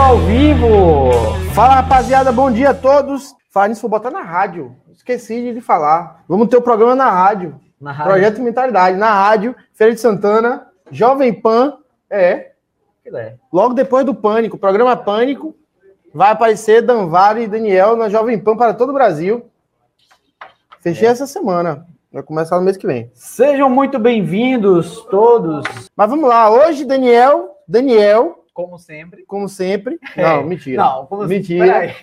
ao vivo! Fala rapaziada, bom dia a todos. Falar nisso, vou botar na rádio. Esqueci de falar. Vamos ter o um programa na rádio. Na rádio. Projeto Mentalidade, na rádio, Feira de Santana, Jovem Pan. É. é. Logo depois do Pânico, programa Pânico. Vai aparecer Danvaro e Daniel na Jovem Pan para todo o Brasil. Fechei é. essa semana. Vai começar no mês que vem. Sejam muito bem-vindos todos. Mas vamos lá. Hoje, Daniel, Daniel. Como sempre. Como sempre. É. Não, mentira. Não, como mentira.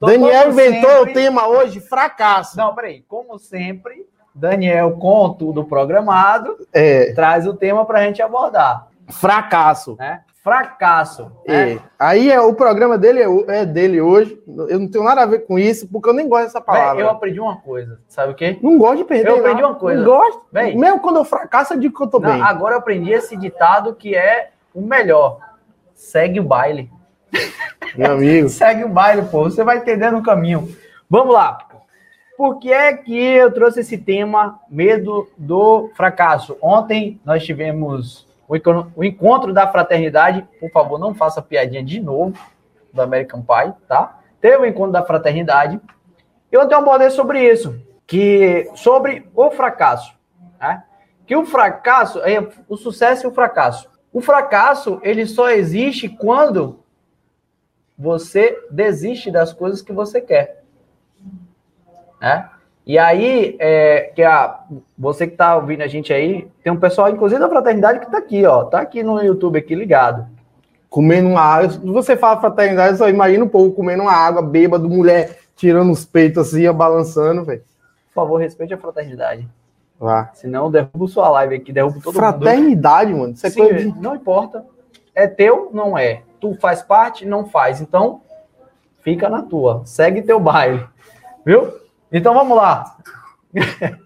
Daniel inventou sempre... o tema hoje, fracasso. Não, peraí. Como sempre, Daniel, com tudo programado, é. traz o tema para a gente abordar. Fracasso. É? fracasso. É. Aí é, o programa dele é, é, dele hoje. Eu não tenho nada a ver com isso, porque eu nem gosto dessa palavra. Véi, eu aprendi uma coisa, sabe o quê? Não gosto de perder. Eu aprendi uma coisa. Não gosto. Véi, Mesmo quando eu fracasso, eu digo que eu tô não, bem. Agora eu aprendi esse ditado que é o melhor. Segue o baile. Meu amigo. Segue o baile, pô. Você vai entendendo o caminho. Vamos lá. Por que é que eu trouxe esse tema, medo do fracasso? Ontem nós tivemos o encontro da fraternidade, por favor, não faça piadinha de novo do American Pie, tá? Teve o encontro da fraternidade. Eu ontem abordei sobre isso, que sobre o fracasso, né? Que o fracasso é o sucesso e o fracasso. O fracasso, ele só existe quando você desiste das coisas que você quer. Né? E aí, é, que a, você que está ouvindo a gente aí, tem um pessoal, inclusive da fraternidade, que está aqui, ó. Tá aqui no YouTube, aqui ligado. Comendo uma água. Se você fala fraternidade, só imagina um pouco comendo uma água, bêbado, mulher tirando os peitos assim, balançando, velho. Por favor, respeite a fraternidade. Lá. Senão derrubo sua live aqui, derrubo todo fraternidade, mundo. Fraternidade, mano. Isso é Sim, coisa de... Não importa. É teu, não é. Tu faz parte, não faz. Então, fica na tua. Segue teu baile. Viu? Então vamos lá.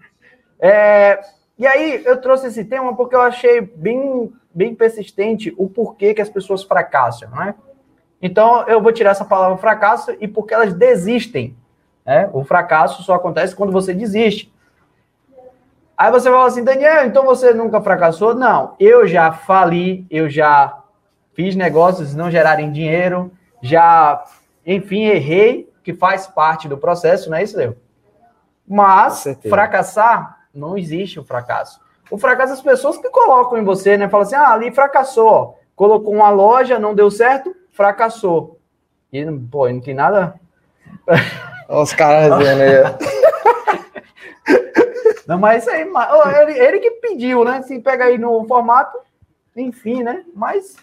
é, e aí eu trouxe esse tema porque eu achei bem, bem persistente o porquê que as pessoas fracassam, né? Então eu vou tirar essa palavra fracasso e porque elas desistem. Né? O fracasso só acontece quando você desiste. Aí você fala assim, Daniel, então você nunca fracassou? Não, eu já fali, eu já fiz negócios não gerarem dinheiro, já, enfim, errei, que faz parte do processo, não é isso, Leo? Mas fracassar, não existe o um fracasso. O fracasso as pessoas que colocam em você, né? Falam assim, ah, ali fracassou. Colocou uma loja, não deu certo, fracassou. E, pô, não tem nada... Olha os caras dizendo aí. Não, mas isso aí, ele, ele que pediu, né? Se pega aí no formato, enfim, né? Mas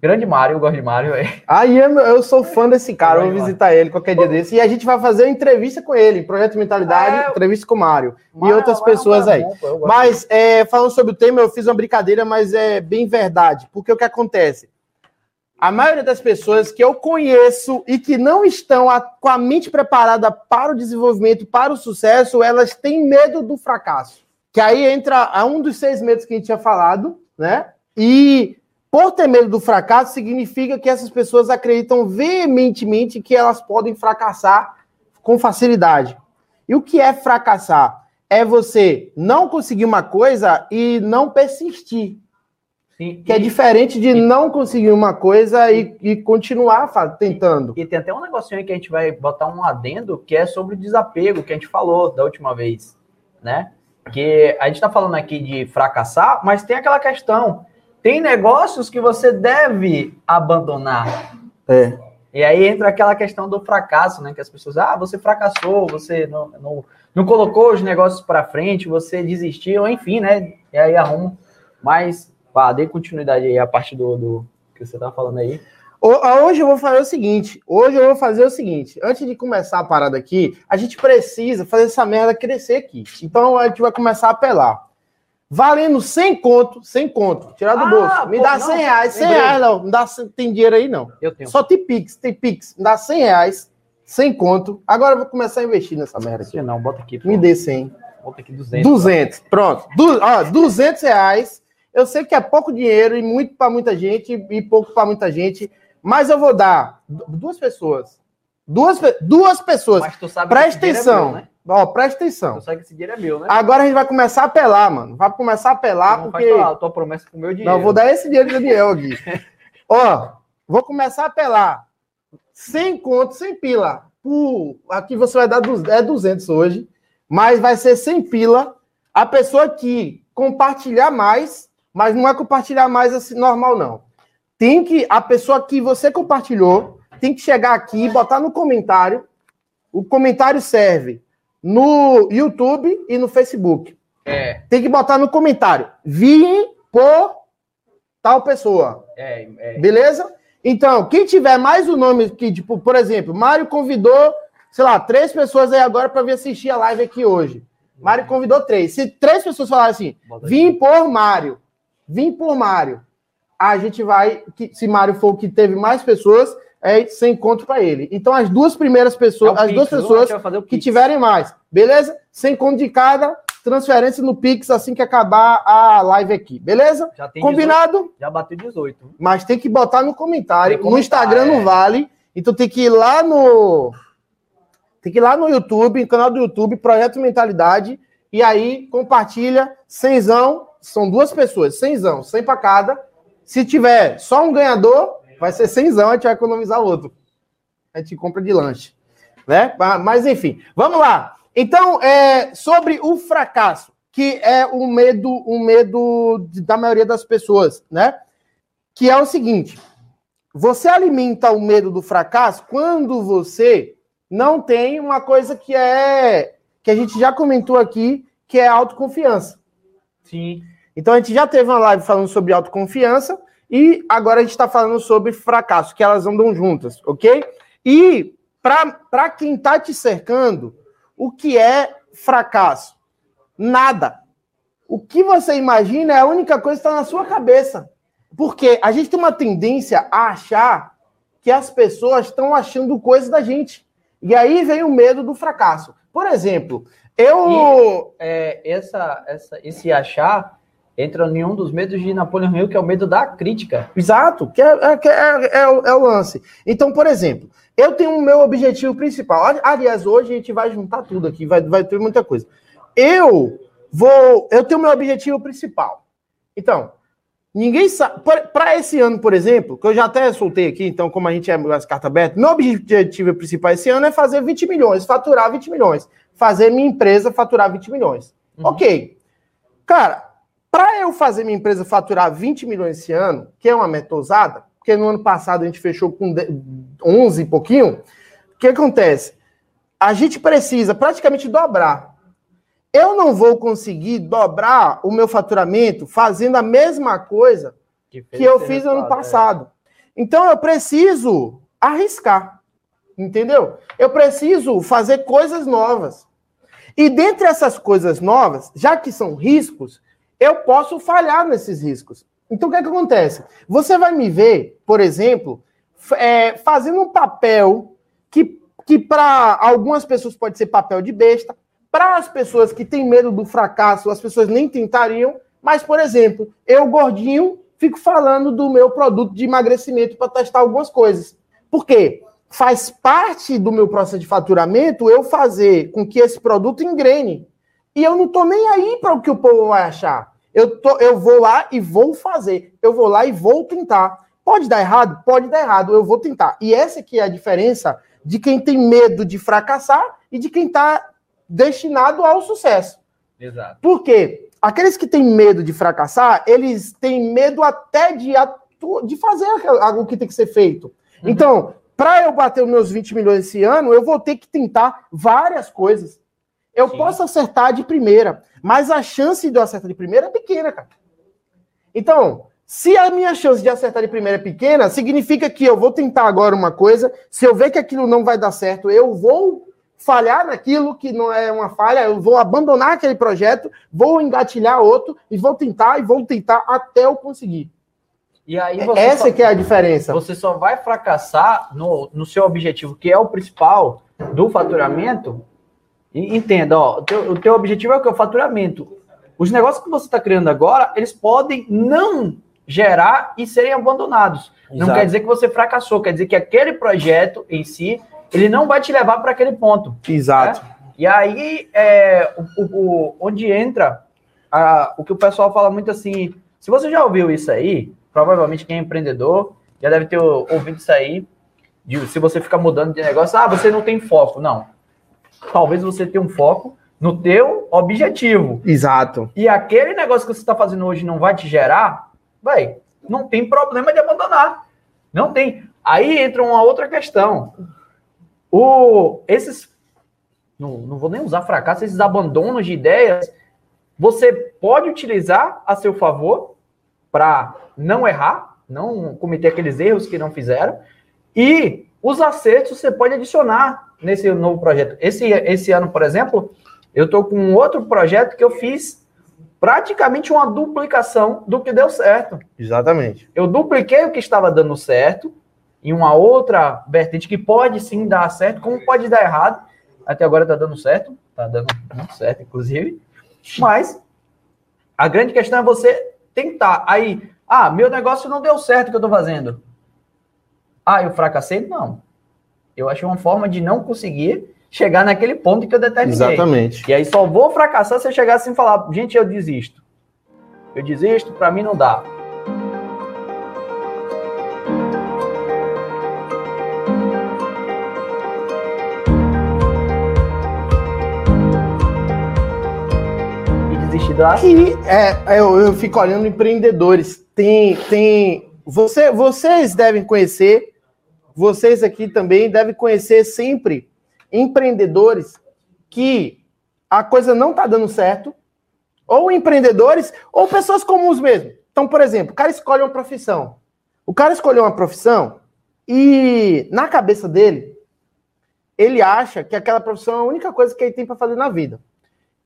Grande Mário, eu gosto de Mário. Aí eu, eu sou fã desse cara, eu vou visitar ele qualquer dia desse. E a gente vai fazer uma entrevista com ele, Projeto Mentalidade, é, entrevista com o Mário. E outras Mário, pessoas Mário, aí. Mas, é, falando sobre o tema, eu fiz uma brincadeira, mas é bem verdade. Porque o que acontece? A maioria das pessoas que eu conheço e que não estão a, com a mente preparada para o desenvolvimento, para o sucesso, elas têm medo do fracasso. Que aí entra a um dos seis medos que a gente tinha falado, né? E por ter medo do fracasso, significa que essas pessoas acreditam veementemente que elas podem fracassar com facilidade. E o que é fracassar? É você não conseguir uma coisa e não persistir. Sim, que é e, diferente de e, não conseguir uma coisa e, e continuar tentando. E, tem até um negocinho aí que a gente vai botar um adendo que é sobre o desapego que a gente falou da última vez, né? Que a gente está falando aqui de fracassar, mas tem aquela questão tem negócios que você deve abandonar. É. E aí entra aquela questão do fracasso, né? Que as pessoas, ah, você fracassou, você não, não, não colocou os negócios para frente, você desistiu, enfim, né? E aí arruma. Mas, pá, dê continuidade aí a parte do, do que você tá falando aí. Hoje eu vou fazer o seguinte. Hoje eu vou fazer o seguinte. Antes de começar a parada aqui, a gente precisa fazer essa merda crescer aqui. Então a gente vai começar a apelar valendo 100 conto, 100 conto, tirar do ah, bolso. Me pô, dá 100 não, reais, 100 reais não, não dá, tem dinheiro aí não. Eu tenho. Só tem Pix, tem Pix, me dá 100 reais, 100 conto. Agora eu vou começar a investir nessa merda aqui. Não, bota aqui. Pô. Me dê 100. Bota aqui 200. 200, tá? pronto. Du, ó, 200 reais. Eu sei que é pouco dinheiro e muito para muita gente e pouco para muita gente, mas eu vou dar duas pessoas. Duas, duas pessoas. Mas tu sabe Presta é atenção. É meu, né? Ó, presta atenção. Só que esse dinheiro é meu, né? Agora a gente vai começar a apelar, mano. Vai começar a apelar não porque. Faz tua, tua promessa com o meu dinheiro. Não, vou dar esse dinheiro do Daniel aqui. Ó, vou começar a apelar. Sem conto, sem pila. Por, aqui você vai dar é 200 hoje, mas vai ser sem pila. A pessoa que compartilhar mais, mas não é compartilhar mais assim normal, não. Tem que, a pessoa que você compartilhou, tem que chegar aqui e botar no comentário. O comentário serve no YouTube e no Facebook. É. Tem que botar no comentário. Vim por tal pessoa. É, é. Beleza? Então, quem tiver mais o um nome que, tipo, por exemplo, Mário convidou, sei lá, três pessoas aí agora para vir assistir a live aqui hoje. Mário convidou três. Se três pessoas falarem assim, vim por Mário, vim por Mário, a gente vai, se Mário for o que teve mais pessoas, é sem conto para ele. Então, as duas primeiras pessoas, é as duas pessoas que tiverem mais, beleza? Sem conto de cada, transferência no Pix assim que acabar a live aqui, beleza? Já Combinado? 18, já bateu 18. Mas tem que botar no comentário. no Instagram é. não vale. Então tem que ir lá no. Tem que ir lá no YouTube, no canal do YouTube, Projeto Mentalidade, e aí compartilha cenzão. São duas pessoas, cenzão, 100 para cada. Se tiver só um ganhador, vai ser cenzão, a gente vai economizar outro. A gente compra de lanche. Né? Mas enfim, vamos lá. Então, é, sobre o fracasso, que é o medo, o medo da maioria das pessoas, né? Que é o seguinte: você alimenta o medo do fracasso quando você não tem uma coisa que é que a gente já comentou aqui, que é autoconfiança. Sim. Então a gente já teve uma live falando sobre autoconfiança e agora a gente está falando sobre fracasso, que elas andam juntas, ok? E para quem está te cercando, o que é fracasso? Nada. O que você imagina é a única coisa que está na sua cabeça. Porque a gente tem uma tendência a achar que as pessoas estão achando coisas da gente. E aí vem o medo do fracasso. Por exemplo, eu. E, é, essa, essa, esse achar entra em um dos medos de Napoleão Hill, que é o medo da crítica. Exato, que é, é, é, é, o, é o lance. Então, por exemplo, eu tenho o meu objetivo principal. Aliás, hoje a gente vai juntar tudo aqui, vai, vai ter muita coisa. Eu vou. Eu tenho o meu objetivo principal. Então, ninguém sabe. Para esse ano, por exemplo, que eu já até soltei aqui, então, como a gente é as cartas abertas, meu objetivo principal esse ano é fazer 20 milhões, faturar 20 milhões. Fazer minha empresa faturar 20 milhões. Uhum. Ok. Cara, para eu fazer minha empresa faturar 20 milhões esse ano, que é uma meta ousada, porque no ano passado a gente fechou com 11 e pouquinho, o que acontece? A gente precisa praticamente dobrar. Eu não vou conseguir dobrar o meu faturamento fazendo a mesma coisa que, que eu fiz no ano é. passado. É. Então eu preciso arriscar. Entendeu? Eu preciso fazer coisas novas. E dentre essas coisas novas, já que são riscos, eu posso falhar nesses riscos. Então, o que, é que acontece? Você vai me ver, por exemplo, é, fazendo um papel que, que para algumas pessoas pode ser papel de besta, para as pessoas que têm medo do fracasso, as pessoas nem tentariam, mas, por exemplo, eu, gordinho, fico falando do meu produto de emagrecimento para testar algumas coisas. Por quê? Faz parte do meu processo de faturamento eu fazer com que esse produto engrene. E eu não estou nem aí para o que o povo vai achar. Eu, tô, eu vou lá e vou fazer. Eu vou lá e vou tentar. Pode dar errado? Pode dar errado. Eu vou tentar. E essa aqui é a diferença de quem tem medo de fracassar e de quem está destinado ao sucesso. Exato. Por quê? Aqueles que têm medo de fracassar, eles têm medo até de, atu... de fazer algo que tem que ser feito. Uhum. Então, para eu bater os meus 20 milhões esse ano, eu vou ter que tentar várias coisas. Eu Sim. posso acertar de primeira, mas a chance de eu acertar de primeira é pequena, cara. Então, se a minha chance de acertar de primeira é pequena, significa que eu vou tentar agora uma coisa, se eu ver que aquilo não vai dar certo, eu vou falhar naquilo que não é uma falha, eu vou abandonar aquele projeto, vou engatilhar outro e vou tentar e vou tentar até eu conseguir. E aí Essa só, que é a diferença. Você só vai fracassar no, no seu objetivo, que é o principal do faturamento, Entenda, ó, o teu, o teu objetivo é o que? O faturamento. Os negócios que você está criando agora, eles podem não gerar e serem abandonados. Exato. Não quer dizer que você fracassou, quer dizer que aquele projeto em si, ele não vai te levar para aquele ponto. Exato. Né? E aí, é, o, o, onde entra a, o que o pessoal fala muito assim, se você já ouviu isso aí, provavelmente quem é empreendedor já deve ter ouvido isso aí. De, se você ficar mudando de negócio, ah, você não tem foco. Não. Talvez você tenha um foco no teu objetivo. Exato. E aquele negócio que você está fazendo hoje não vai te gerar, vai, não tem problema de abandonar. Não tem. Aí entra uma outra questão. O, esses, não, não vou nem usar fracasso, esses abandonos de ideias, você pode utilizar a seu favor para não errar, não cometer aqueles erros que não fizeram, e os acertos você pode adicionar nesse novo projeto. Esse, esse ano, por exemplo, eu estou com um outro projeto que eu fiz praticamente uma duplicação do que deu certo. Exatamente. Eu dupliquei o que estava dando certo em uma outra vertente que pode sim dar certo, como pode dar errado. Até agora está dando certo, está dando muito certo, inclusive. Mas a grande questão é você tentar. Aí, ah, meu negócio não deu certo o que eu estou fazendo. Ah, eu fracassei? Não. Eu achei uma forma de não conseguir chegar naquele ponto que eu determinei. Exatamente. E aí só vou fracassar se eu chegar assim e falar, gente, eu desisto. Eu desisto, para mim não dá. E. E é, eu, eu fico olhando empreendedores. Tem, tem. Você, vocês devem conhecer, vocês aqui também devem conhecer sempre empreendedores que a coisa não está dando certo, ou empreendedores, ou pessoas comuns mesmo. Então, por exemplo, o cara escolhe uma profissão. O cara escolheu uma profissão e, na cabeça dele, ele acha que aquela profissão é a única coisa que ele tem para fazer na vida.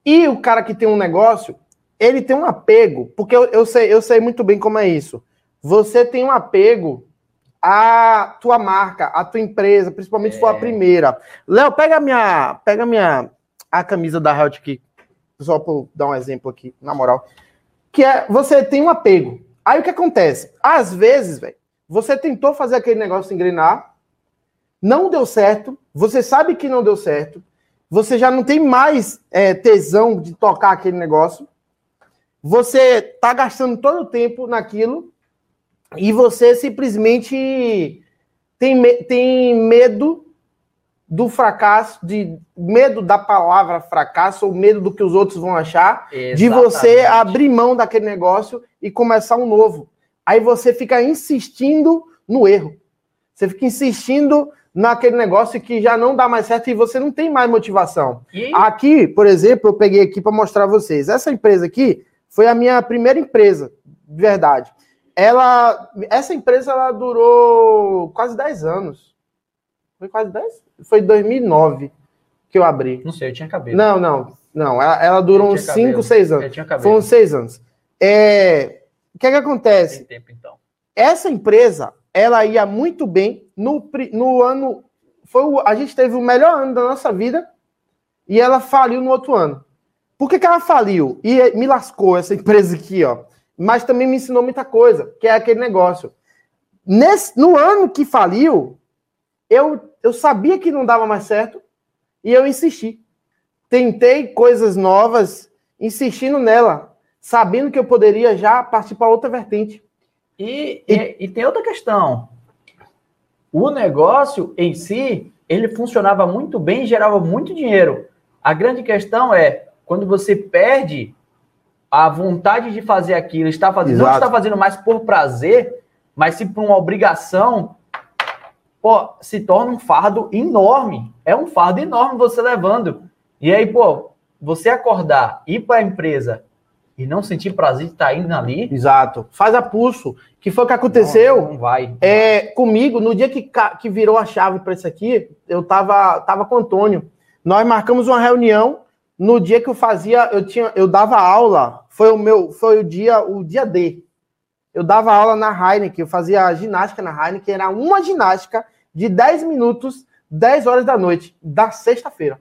E o cara que tem um negócio, ele tem um apego, porque eu, eu, sei, eu sei muito bem como é isso. Você tem um apego a tua marca, a tua empresa, principalmente se for a é. primeira. Léo, pega a minha, pega a minha a camisa da Health aqui, só para dar um exemplo aqui, na moral. Que é, você tem um apego. Aí o que acontece? Às vezes, velho, você tentou fazer aquele negócio engrenar, não deu certo, você sabe que não deu certo, você já não tem mais é, tesão de tocar aquele negócio, você tá gastando todo o tempo naquilo, e você simplesmente tem, tem medo do fracasso, de medo da palavra fracasso, ou medo do que os outros vão achar, Exatamente. de você abrir mão daquele negócio e começar um novo. Aí você fica insistindo no erro. Você fica insistindo naquele negócio que já não dá mais certo e você não tem mais motivação. E? Aqui, por exemplo, eu peguei aqui para mostrar a vocês. Essa empresa aqui foi a minha primeira empresa, de verdade ela, essa empresa ela durou quase 10 anos. Foi quase 10? Foi 2009 que eu abri. Não sei, eu tinha cabelo. Não, não, não. Ela, ela durou uns 5, 6 anos. Foi uns 6 anos. É, o que é que acontece? Tem tempo, então. Essa empresa, ela ia muito bem no, no ano. Foi o, a gente teve o melhor ano da nossa vida e ela faliu no outro ano. Por que, que ela faliu? E me lascou essa empresa aqui, ó mas também me ensinou muita coisa, que é aquele negócio. Nesse, no ano que faliu, eu, eu sabia que não dava mais certo e eu insisti. Tentei coisas novas, insistindo nela, sabendo que eu poderia já partir para outra vertente. E, e, e, tem outra questão. O negócio em si, ele funcionava muito bem e gerava muito dinheiro. A grande questão é, quando você perde a vontade de fazer aquilo, está fazendo, não está fazendo mais por prazer, mas se por uma obrigação, pô, se torna um fardo enorme. É um fardo enorme você levando. E aí, pô, você acordar, ir para a empresa e não sentir prazer de estar tá indo ali. Exato. Faz a pulso. Que foi o que aconteceu. Não, não vai. É, comigo, no dia que, que virou a chave para isso aqui, eu tava, tava com o Antônio. Nós marcamos uma reunião no dia que eu fazia, eu tinha, eu dava aula, foi o meu, foi o dia, o dia D. Eu dava aula na Heineken, eu fazia ginástica na Heineken, era uma ginástica de 10 minutos, 10 horas da noite, da sexta-feira.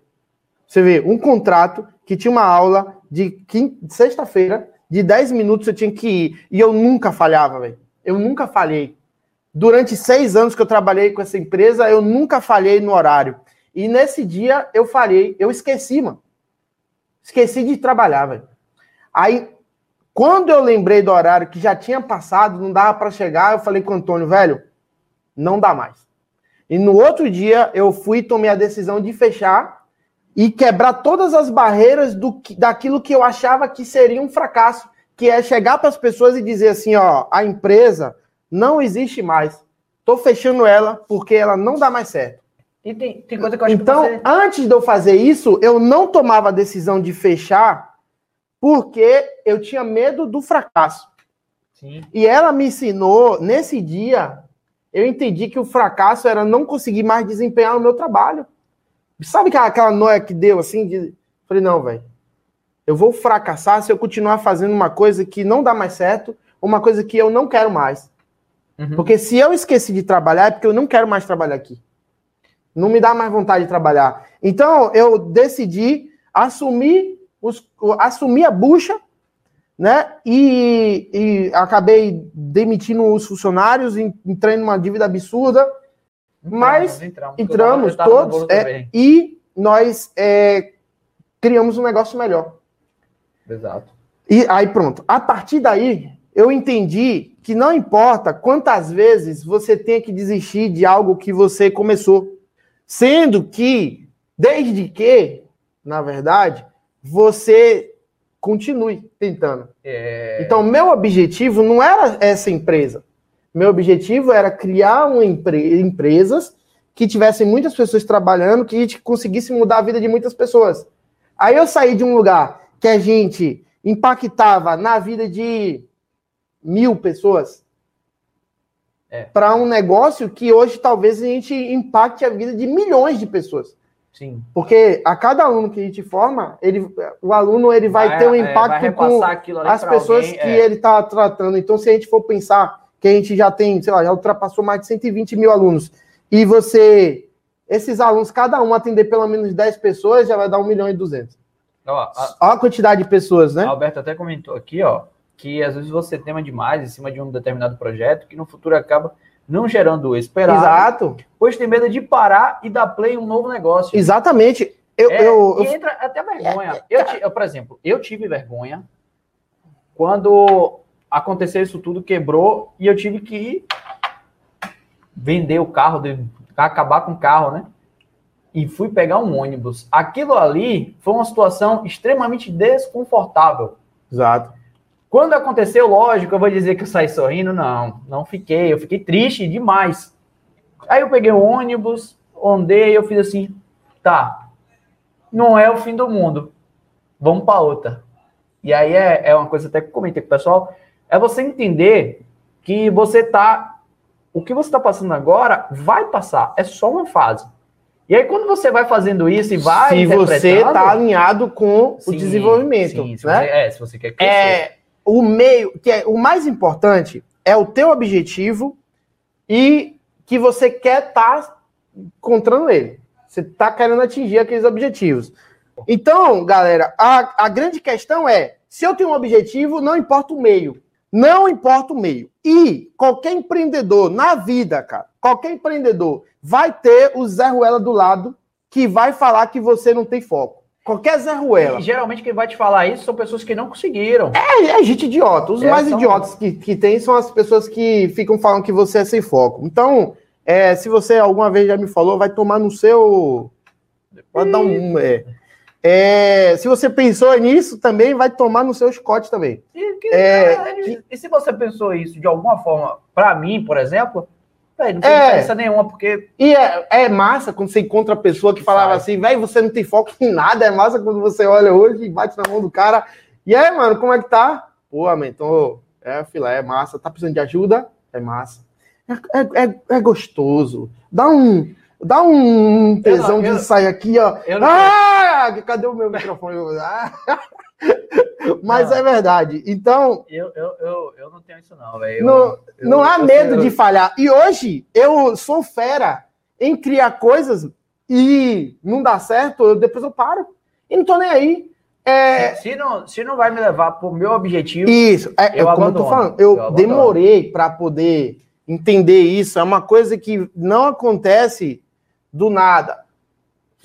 Você vê, um contrato que tinha uma aula de sexta-feira, de 10 minutos eu tinha que ir. E eu nunca falhava, velho. Eu nunca falhei. Durante seis anos que eu trabalhei com essa empresa, eu nunca falhei no horário. E nesse dia eu falhei, eu esqueci, mano. Esqueci de trabalhar, velho. Aí, quando eu lembrei do horário que já tinha passado, não dava para chegar, eu falei com o Antônio, velho, não dá mais. E no outro dia eu fui tomei a decisão de fechar e quebrar todas as barreiras do, daquilo que eu achava que seria um fracasso, que é chegar para as pessoas e dizer assim, ó, a empresa não existe mais. Tô fechando ela porque ela não dá mais certo. E tem, tem coisa que eu acho então, que você... antes de eu fazer isso, eu não tomava a decisão de fechar porque eu tinha medo do fracasso. Sim. E ela me ensinou, nesse dia, eu entendi que o fracasso era não conseguir mais desempenhar o meu trabalho. Sabe aquela, aquela noia que deu assim? De... Falei, não, velho. Eu vou fracassar se eu continuar fazendo uma coisa que não dá mais certo, uma coisa que eu não quero mais. Uhum. Porque se eu esqueci de trabalhar, é porque eu não quero mais trabalhar aqui. Não me dá mais vontade de trabalhar. Então, eu decidi assumir, os, assumir a bucha, né? E, e acabei demitindo os funcionários, entrei numa dívida absurda mas entramos, entramos todos é, e nós é, criamos um negócio melhor. Exato. E aí pronto. A partir daí, eu entendi que não importa quantas vezes você tenha que desistir de algo que você começou. Sendo que, desde que, na verdade, você continue tentando. É... Então, meu objetivo não era essa empresa. Meu objetivo era criar uma empre empresas que tivessem muitas pessoas trabalhando, que a gente conseguisse mudar a vida de muitas pessoas. Aí eu saí de um lugar que a gente impactava na vida de mil pessoas é. para um negócio que hoje talvez a gente impacte a vida de milhões de pessoas. Sim. Porque a cada aluno que a gente forma, ele, o aluno ele vai, vai ter um é, impacto é, com as pessoas alguém, que é. ele está tratando. Então, se a gente for pensar que a gente já tem, sei lá, já ultrapassou mais de 120 mil alunos, e você, esses alunos, cada um atender pelo menos 10 pessoas, já vai dar 1 milhão e 200. Ó, a, Olha a quantidade de pessoas, né? Alberto até comentou aqui, ó, que às vezes você tema demais em cima de um determinado projeto, que no futuro acaba não gerando o esperado. Exato. Pois tem medo de parar e dar play em um novo negócio. Exatamente. Eu, é, eu, e entra até vergonha. Eu, eu, por exemplo, eu tive vergonha quando aconteceu isso tudo, quebrou, e eu tive que vender o carro, de, acabar com o carro, né? E fui pegar um ônibus. Aquilo ali foi uma situação extremamente desconfortável. Exato. Quando aconteceu, lógico, eu vou dizer que eu saí sorrindo, não, não fiquei, eu fiquei triste demais. Aí eu peguei o ônibus, andei, eu fiz assim, tá, não é o fim do mundo, vamos para outra. E aí é, é uma coisa até que eu comentei com o pessoal, é você entender que você tá. O que você está passando agora vai passar, é só uma fase. E aí, quando você vai fazendo isso e vai. Se você está alinhado com sim, o desenvolvimento. Sim, se né? você, é, se você quer crescer. É, o meio, que é o mais importante é o teu objetivo e que você quer estar tá encontrando ele. Você está querendo atingir aqueles objetivos. Então, galera, a, a grande questão é: se eu tenho um objetivo, não importa o meio. Não importa o meio. E qualquer empreendedor na vida, cara, qualquer empreendedor vai ter o Zé Ruela do lado que vai falar que você não tem foco. Qualquer Zé Ruela. E geralmente quem vai te falar isso são pessoas que não conseguiram. É, é gente idiota. Os é, mais são... idiotas que, que tem são as pessoas que ficam falando que você é sem foco. Então, é, se você alguma vez já me falou, vai tomar no seu. Pode dar um. É. É, se você pensou nisso, também vai tomar no seu escote também. E, que, é, e se você pensou isso de alguma forma, para mim, por exemplo, véio, não tem é, diferença nenhuma, porque. E é, é, massa quando você encontra a pessoa que falava Sai. assim, velho, você não tem foco em nada. É massa quando você olha hoje e bate na mão do cara. E aí, mano, como é que tá? Pô, então, é, filé, é massa. Tá precisando de ajuda? É massa. É, é, é, é gostoso. Dá um Dá um tesão não, eu, de sair aqui, ó. ah, cadê o meu microfone? Ah. Mas não. é verdade. Então. Eu, eu, eu, eu não tenho isso, não, velho. Não, não há medo de falhar. E hoje eu sou fera em criar coisas e não dá certo, depois eu paro. E não tô nem aí. É... Se, não, se não vai me levar pro meu objetivo. Isso, é, eu, como eu tô falando, eu, eu demorei para poder entender isso. É uma coisa que não acontece do nada.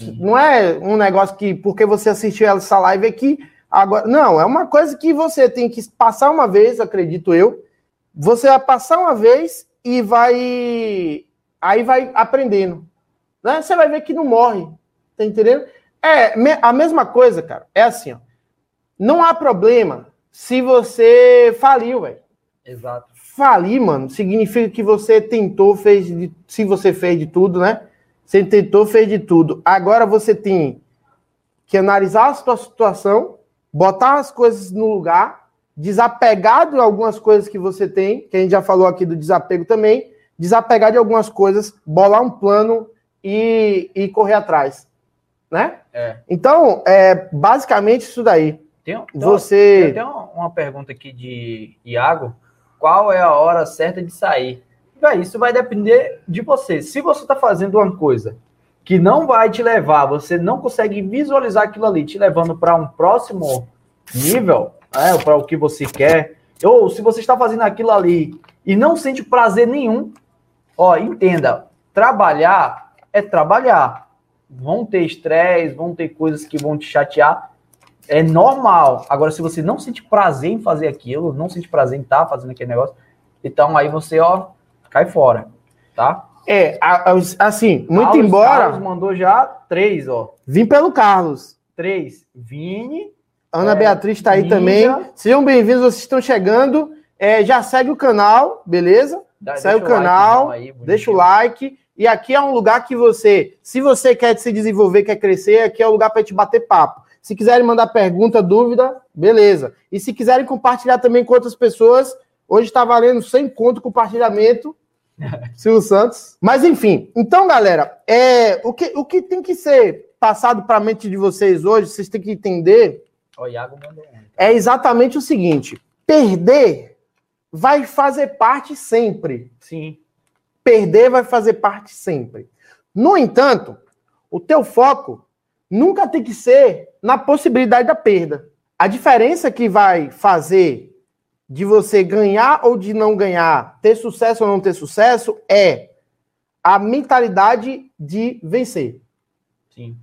Uhum. Não é um negócio que, porque você assistiu essa live aqui, agora. Não, é uma coisa que você tem que passar uma vez, acredito eu. Você vai passar uma vez e vai aí vai aprendendo. Né? Você vai ver que não morre. Tá entendendo? É a mesma coisa, cara. É assim, ó. Não há problema se você faliu, velho. Exato. Falir, mano, significa que você tentou, fez de, se você fez de tudo, né? Você tentou, fez de tudo. Agora você tem que analisar a sua situação, botar as coisas no lugar, desapegar de algumas coisas que você tem, que a gente já falou aqui do desapego também, desapegar de algumas coisas, bolar um plano e, e correr atrás, né? É. Então, é basicamente isso daí. Tem, tem você tem uma pergunta aqui de Iago. Qual é a hora certa de sair? Véi, isso vai depender de você. Se você está fazendo uma coisa que não vai te levar, você não consegue visualizar aquilo ali te levando para um próximo nível, né, para o que você quer, ou se você está fazendo aquilo ali e não sente prazer nenhum, ó, entenda, trabalhar é trabalhar. Vão ter estresse, vão ter coisas que vão te chatear, é normal. Agora, se você não sente prazer em fazer aquilo, não sente prazer em estar tá fazendo aquele negócio, então aí você, ó, cai fora, tá? É, assim, muito Carlos, embora. Carlos mandou já três, ó. Vim pelo Carlos. Três. Vini. Ana é, Beatriz está aí Ninja. também. Sejam bem-vindos, vocês estão chegando. É, já segue o canal, beleza? Dá, segue o canal, like, aí, deixa o like. E aqui é um lugar que você, se você quer se desenvolver, quer crescer, aqui é o lugar para te bater papo. Se quiserem mandar pergunta, dúvida, beleza. E se quiserem compartilhar também com outras pessoas, hoje está valendo 100 conto compartilhamento. Silvio Santos. Mas enfim, então, galera, é, o, que, o que tem que ser passado para a mente de vocês hoje, vocês têm que entender. O Iago mandou um. É exatamente o seguinte: perder vai fazer parte sempre. Sim. Perder vai fazer parte sempre. No entanto, o teu foco nunca tem que ser na possibilidade da perda. A diferença que vai fazer de você ganhar ou de não ganhar, ter sucesso ou não ter sucesso, é a mentalidade de vencer. Sim.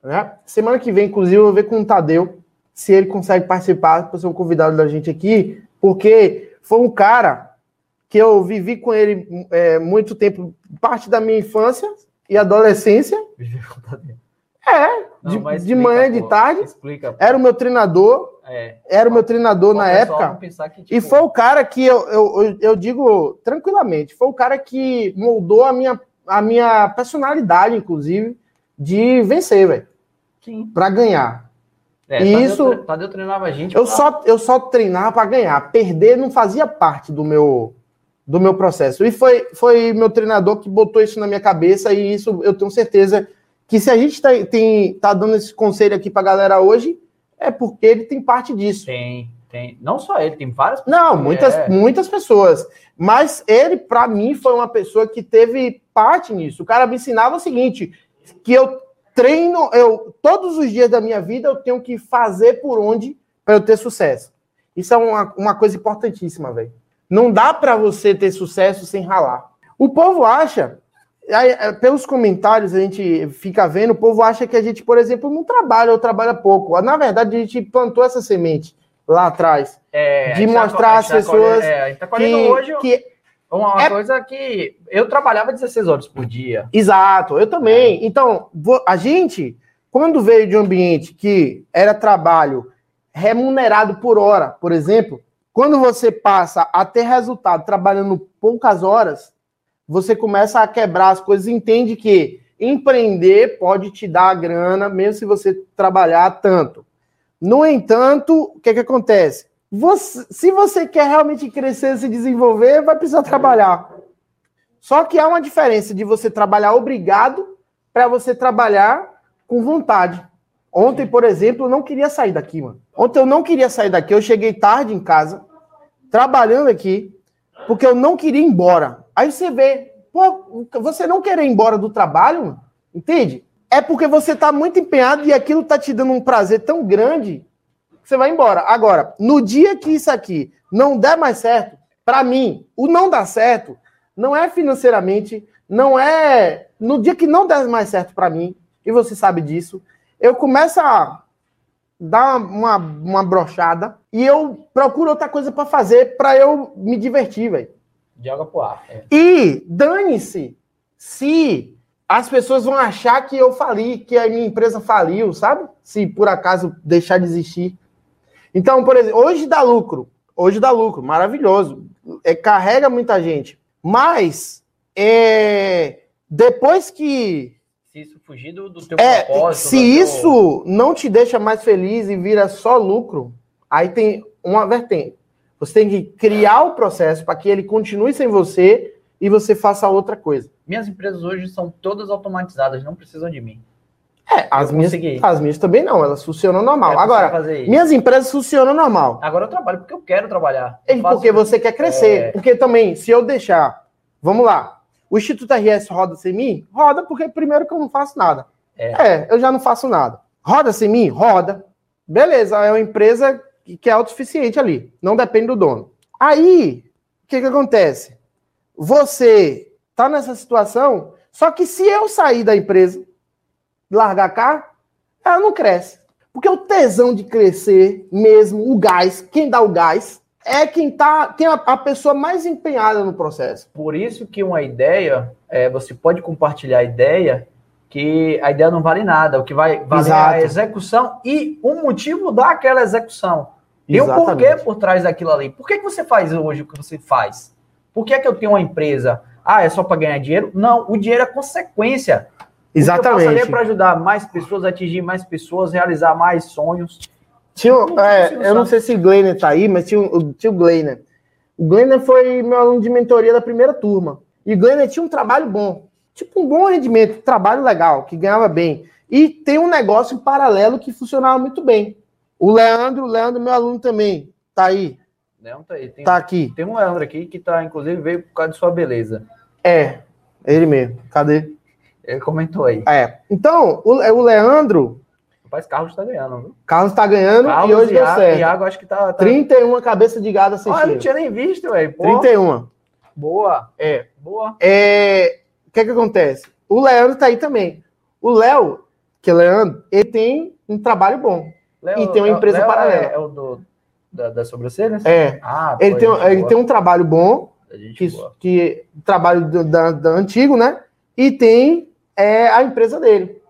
Né? Semana que vem, inclusive, eu vou ver com o Tadeu se ele consegue participar para ser um convidado da gente aqui, porque foi um cara que eu vivi com ele é, muito tempo, parte da minha infância e adolescência. É, não, de, de manhã e de tarde. Explica, era o meu treinador. É. Era o meu treinador na época. Que, tipo... E foi o cara que eu, eu, eu, digo tranquilamente, foi o cara que moldou a minha, a minha personalidade, inclusive, de vencer, velho. Para ganhar. É, e Tadeu, isso. Tadeu treinava a gente. Eu, pra... só, eu só treinava para ganhar. Perder não fazia parte do meu, do meu processo. E foi, foi meu treinador que botou isso na minha cabeça, e isso eu tenho certeza que se a gente está tá dando esse conselho aqui para galera hoje, é porque ele tem parte disso. Tem, tem. Não só ele, tem várias pessoas. Não, muitas, é. muitas pessoas. Mas ele, para mim, foi uma pessoa que teve parte nisso. O cara me ensinava o seguinte: que eu treino, eu todos os dias da minha vida eu tenho que fazer por onde para eu ter sucesso. Isso é uma, uma coisa importantíssima, velho. Não dá para você ter sucesso sem ralar. O povo acha Aí, é, pelos comentários a gente fica vendo, o povo acha que a gente, por exemplo, não trabalha ou trabalha pouco. Na verdade, a gente plantou essa semente lá atrás. É, de tá mostrar às tá pessoas é, tá que, hoje que uma é... coisa que eu trabalhava 16 horas por dia. Exato, eu também. É. Então, a gente, quando veio de um ambiente que era trabalho remunerado por hora, por exemplo, quando você passa a ter resultado trabalhando poucas horas, você começa a quebrar as coisas entende que empreender pode te dar a grana, mesmo se você trabalhar tanto. No entanto, o que, que acontece? Você, se você quer realmente crescer, se desenvolver, vai precisar trabalhar. Só que há uma diferença de você trabalhar obrigado para você trabalhar com vontade. Ontem, por exemplo, eu não queria sair daqui, mano. Ontem eu não queria sair daqui. Eu cheguei tarde em casa, trabalhando aqui, porque eu não queria ir embora. Aí você vê, pô, você não querer ir embora do trabalho, entende? É porque você está muito empenhado e aquilo está te dando um prazer tão grande que você vai embora. Agora, no dia que isso aqui não der mais certo, para mim, o não dar certo não é financeiramente, não é. No dia que não der mais certo para mim, e você sabe disso, eu começo a dar uma, uma brochada e eu procuro outra coisa para fazer para eu me divertir, velho. Joga pro ar. É. E dane-se se as pessoas vão achar que eu fali, que a minha empresa faliu, sabe? Se por acaso deixar de existir. Então, por exemplo, hoje dá lucro. Hoje dá lucro, maravilhoso. É, carrega muita gente. Mas, é, depois que. Se isso fugir do, do teu é, propósito. Se isso não te deixa mais feliz e vira só lucro, aí tem uma vertente. Você tem que criar o processo para que ele continue sem você e você faça outra coisa. Minhas empresas hoje são todas automatizadas, não precisam de mim. É, as minhas, as minhas também não, elas funcionam normal. Agora, minhas empresas funcionam normal. Agora eu trabalho porque eu quero trabalhar. É porque você quer crescer. É... Porque também, se eu deixar, vamos lá, o Instituto RS roda sem mim? Roda porque primeiro que eu não faço nada. É, é eu já não faço nada. Roda sem mim? Roda. Beleza, é uma empresa que é autossuficiente ali, não depende do dono. Aí, o que que acontece? Você tá nessa situação, só que se eu sair da empresa, largar cá, ela não cresce. Porque o tesão de crescer mesmo, o gás, quem dá o gás, é quem tá, quem é a pessoa mais empenhada no processo. Por isso que uma ideia, é, você pode compartilhar a ideia, que a ideia não vale nada, o que vai valer é a execução e o motivo daquela execução. Tem um porquê por trás daquilo ali. Por que, que você faz hoje o que você faz? Por que, é que eu tenho uma empresa? Ah, é só para ganhar dinheiro? Não, o dinheiro é consequência. Exatamente. O que eu para ajudar mais pessoas, atingir mais pessoas, realizar mais sonhos. Tinha, é, eu não sei se o Glenner tá aí, mas tinha, tinha o Glenner. O Glenner foi meu aluno de mentoria da primeira turma. E o Glenner tinha um trabalho bom. Tipo, um bom rendimento, trabalho legal, que ganhava bem. E tem um negócio em paralelo que funcionava muito bem. O Leandro, o Leandro, meu aluno também, tá aí. Leandro tá aí. Tem, tá aqui. Tem um Leandro aqui que tá, inclusive, veio por causa de sua beleza. É, ele mesmo. Cadê? Ele comentou aí. É. Então, o, é, o Leandro. Rapaz, Carlos tá ganhando, viu? Carlos tá ganhando Carlos e hoje deu certo. Iago, acho que tá, tá. 31 cabeça de gado assistindo. Ah, não tinha nem visto, velho. 31. Boa. É. Boa. É. O que é que acontece? O Leandro tá aí também. O Léo, que é Leandro, ele tem um trabalho bom. E tem uma empresa Leo paralela. É, é, o do, da, das sobrancelhas? É. Ah, ele, tem, ele tem um trabalho bom, que, que trabalho do, da, da, antigo, né? E tem é a empresa dele.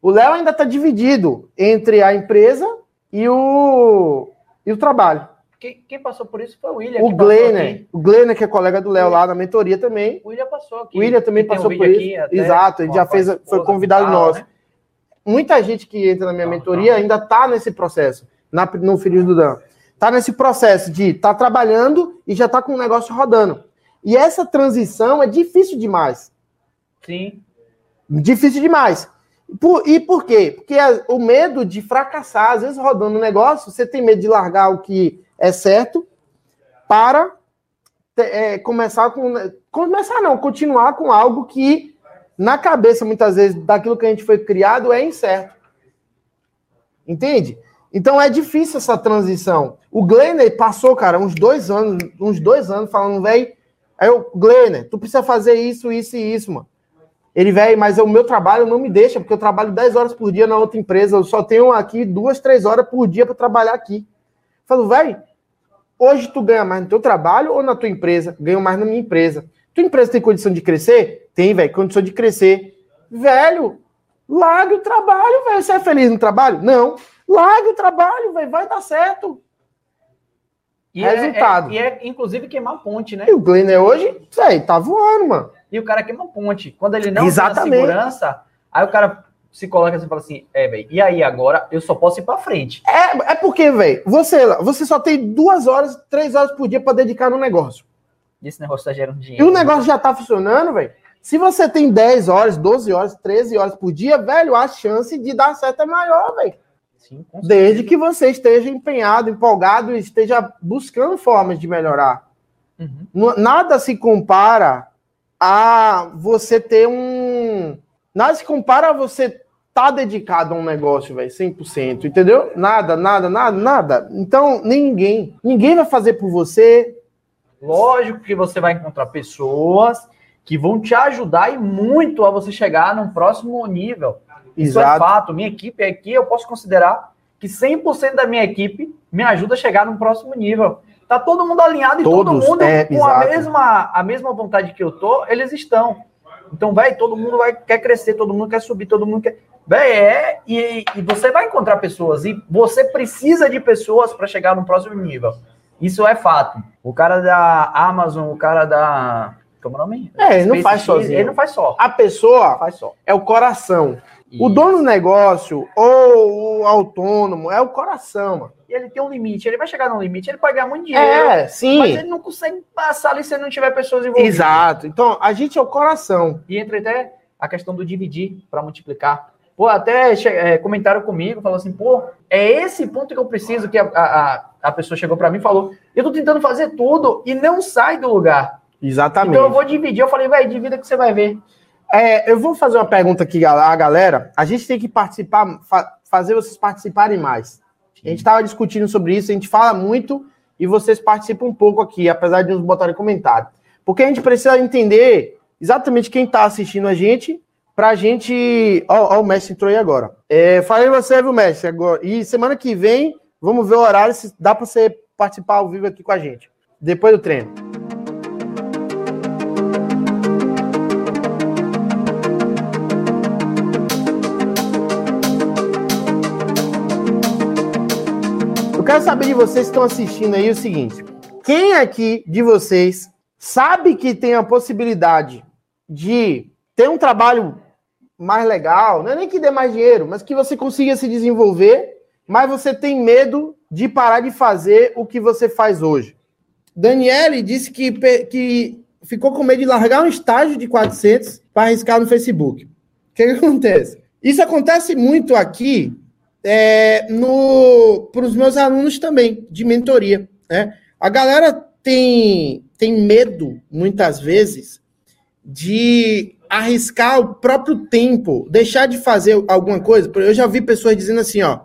O Léo ainda está dividido entre a empresa e o, e o trabalho. Quem, quem, passou por isso foi o William. O Glenner, o Glenner, que é colega do Léo lá na mentoria também. O William passou aqui. O William também passou um por isso. Exato, ele já fez, foi convidado nosso. Né? Muita gente que entra na minha mentoria ainda está nesse processo, na, no Filhos do Dan. Está nesse processo de estar tá trabalhando e já está com o negócio rodando. E essa transição é difícil demais. Sim. Difícil demais. Por, e por quê? Porque o medo de fracassar, às vezes rodando um negócio, você tem medo de largar o que é certo para é, começar com. Começar não, continuar com algo que, na cabeça, muitas vezes, daquilo que a gente foi criado, é incerto. Entende? Então é difícil essa transição. O Glenner passou, cara, uns dois anos, uns dois anos falando, velho. Aí eu, Glenner, tu precisa fazer isso, isso e isso, mano. Ele, velho, mas o meu trabalho não me deixa, porque eu trabalho 10 horas por dia na outra empresa, eu só tenho aqui duas, três horas por dia para trabalhar aqui. Falo, velho, hoje tu ganha mais no teu trabalho ou na tua empresa? Ganho mais na minha empresa. Tua empresa tem condição de crescer? Tem, velho, condição de crescer. Velho, largue o trabalho, velho. Você é feliz no trabalho? Não. Largue o trabalho, velho, vai dar certo. E é, Resultado. É, é, e é, inclusive, queimar ponte, né? E o Glenn hoje, velho, tá voando, mano e o cara queima ponte. Quando ele não Exatamente. tem segurança, aí o cara se coloca assim e fala assim, é, velho, e aí agora eu só posso ir para frente. É, é porque, velho, você, você só tem duas horas, três horas por dia para dedicar no negócio. E esse negócio tá gerando dinheiro. E o negócio já tá funcionando, velho. Se você tem 10 horas, 12 horas, 13 horas por dia, velho, a chance de dar certo é maior, velho. Desde que você esteja empenhado, empolgado e esteja buscando formas de melhorar. Uhum. Nada se compara a você ter um. Nada se compara a você tá dedicado a um negócio, velho, 100%, entendeu? Nada, nada, nada, nada. Então, ninguém, ninguém vai fazer por você. Lógico que você vai encontrar pessoas que vão te ajudar e muito a você chegar num próximo nível. Isso é Exato. fato. Minha equipe aqui, eu posso considerar que 100% da minha equipe me ajuda a chegar num próximo nível. Tá todo mundo alinhado e Todos, todo mundo é, com a mesma, a mesma vontade que eu tô, eles estão. Então, velho, todo mundo vai, quer crescer, todo mundo quer subir, todo mundo quer. É, e, e você vai encontrar pessoas, e você precisa de pessoas para chegar no próximo nível. Isso é fato. O cara da Amazon, o cara da. Como é o nome? É, ele não faz sozinho. Ele não faz só. A pessoa faz só. é o coração. Isso. O dono do negócio ou o autônomo é o coração, mano. E ele tem um limite. Ele vai chegar no limite, ele pode ganhar muito dinheiro. É, sim. Mas ele não consegue passar ali se não tiver pessoas envolvidas. Exato. Então, a gente é o coração. E entra até a questão do dividir para multiplicar. Pô, até é, comentaram comigo, falou assim, pô, é esse ponto que eu preciso, que a, a, a pessoa chegou para mim e falou, eu tô tentando fazer tudo e não sai do lugar. Exatamente. Então eu vou dividir, eu falei, vai, divida que você vai ver. É, eu vou fazer uma pergunta aqui, a galera. A gente tem que participar, fa fazer vocês participarem mais. A gente estava discutindo sobre isso, a gente fala muito e vocês participam um pouco aqui, apesar de nos botarem comentário. Porque a gente precisa entender exatamente quem está assistindo a gente pra gente. Ó, ó, o Messi entrou aí agora. É, falei você, viu, Messi? Agora. E semana que vem, vamos ver o horário, se dá para você participar ao vivo aqui com a gente. Depois do treino. Eu quero saber de vocês que estão assistindo aí o seguinte: quem aqui de vocês sabe que tem a possibilidade de ter um trabalho mais legal, não é nem que dê mais dinheiro, mas que você consiga se desenvolver, mas você tem medo de parar de fazer o que você faz hoje. Daniele disse que, que ficou com medo de largar um estágio de 400 para arriscar no Facebook. O que, que acontece? Isso acontece muito aqui é, para os meus alunos também, de mentoria. Né? A galera tem, tem medo, muitas vezes, de arriscar o próprio tempo, deixar de fazer alguma coisa. Eu já vi pessoas dizendo assim, ó,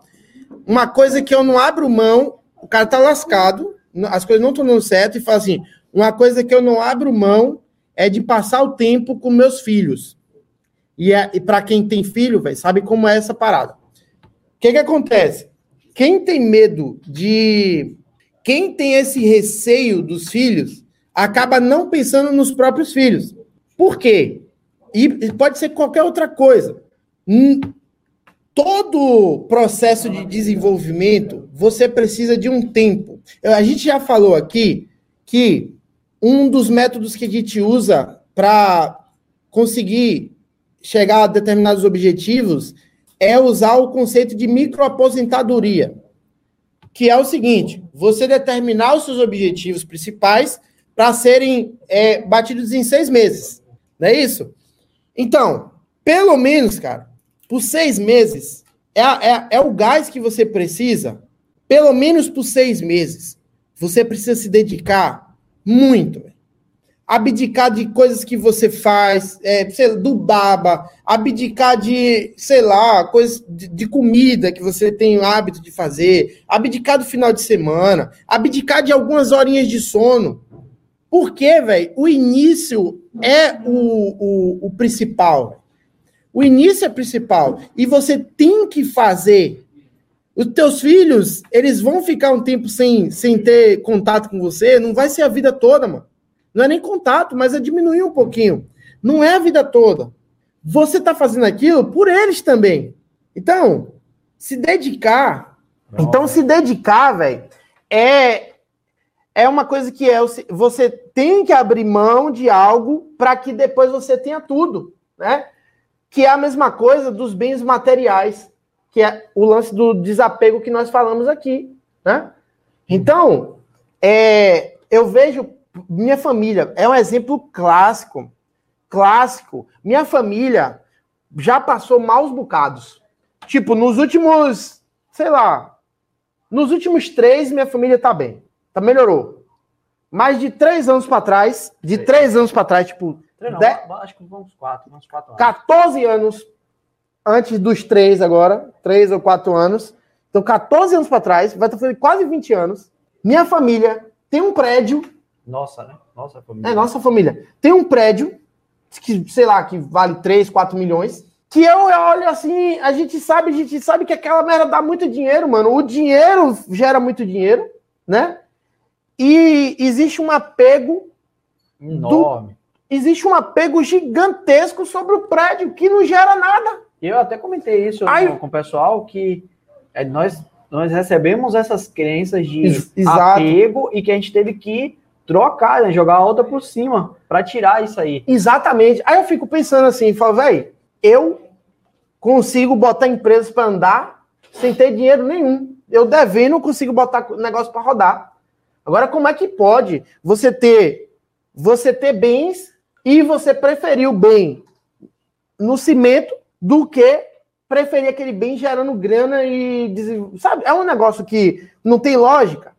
uma coisa que eu não abro mão, o cara tá lascado, as coisas não estão dando certo, e fala assim, uma coisa que eu não abro mão é de passar o tempo com meus filhos. E, é, e para quem tem filho, véio, sabe como é essa parada. O que que acontece? Quem tem medo de... Quem tem esse receio dos filhos, acaba não pensando nos próprios filhos. Por quê? E pode ser qualquer outra coisa. Hum, todo processo de desenvolvimento, você precisa de um tempo. A gente já falou aqui que um dos métodos que a gente usa para conseguir chegar a determinados objetivos é usar o conceito de microaposentadoria, que é o seguinte: você determinar os seus objetivos principais para serem é, batidos em seis meses. Não é isso? Então, pelo menos, cara, por seis meses, é, é, é o gás que você precisa, pelo menos por seis meses, você precisa se dedicar muito. Abdicar de coisas que você faz, é, do baba, abdicar de, sei lá, coisas de, de comida que você tem o hábito de fazer, abdicar do final de semana, abdicar de algumas horinhas de sono. Porque, velho, o início é o, o, o principal. O início é principal. E você tem que fazer. Os teus filhos, eles vão ficar um tempo sem, sem ter contato com você, não vai ser a vida toda, mano. Não é nem contato, mas é diminuir um pouquinho. Não é a vida toda. Você tá fazendo aquilo por eles também. Então, se dedicar. Não, então, se dedicar, velho, é é uma coisa que é você tem que abrir mão de algo para que depois você tenha tudo, né? Que é a mesma coisa dos bens materiais, que é o lance do desapego que nós falamos aqui, né? Então, é, eu vejo minha família é um exemplo clássico, clássico. Minha família já passou maus bocados. Tipo, nos últimos, sei lá, nos últimos três, minha família tá bem. Tá, melhorou. Mais de três anos para trás, de Sim. três anos para trás, tipo. Não, de... Acho que uns quatro, uns quatro anos. 14 anos antes dos três agora, três ou quatro anos. Então, 14 anos para trás, vai estar fazendo quase 20 anos. Minha família tem um prédio. Nossa, né? Nossa família. É, nossa família. Tem um prédio, que, sei lá, que vale 3, 4 milhões. Que eu olho assim, a gente sabe, a gente sabe que aquela merda dá muito dinheiro, mano. O dinheiro gera muito dinheiro, né? E existe um apego enorme. existe um apego gigantesco sobre o prédio que não gera nada. Eu até comentei isso Aí, com o pessoal que é, nós, nós recebemos essas crenças de exato. apego e que a gente teve que trocar, né, jogar a outra por cima para tirar isso aí. Exatamente. Aí eu fico pensando assim, falo, velho, eu consigo botar empresas para andar sem ter dinheiro nenhum. Eu devendo, não consigo botar negócio para rodar. Agora, como é que pode você ter você ter bens e você preferir o bem no cimento do que preferir aquele bem gerando grana e sabe? É um negócio que não tem lógica.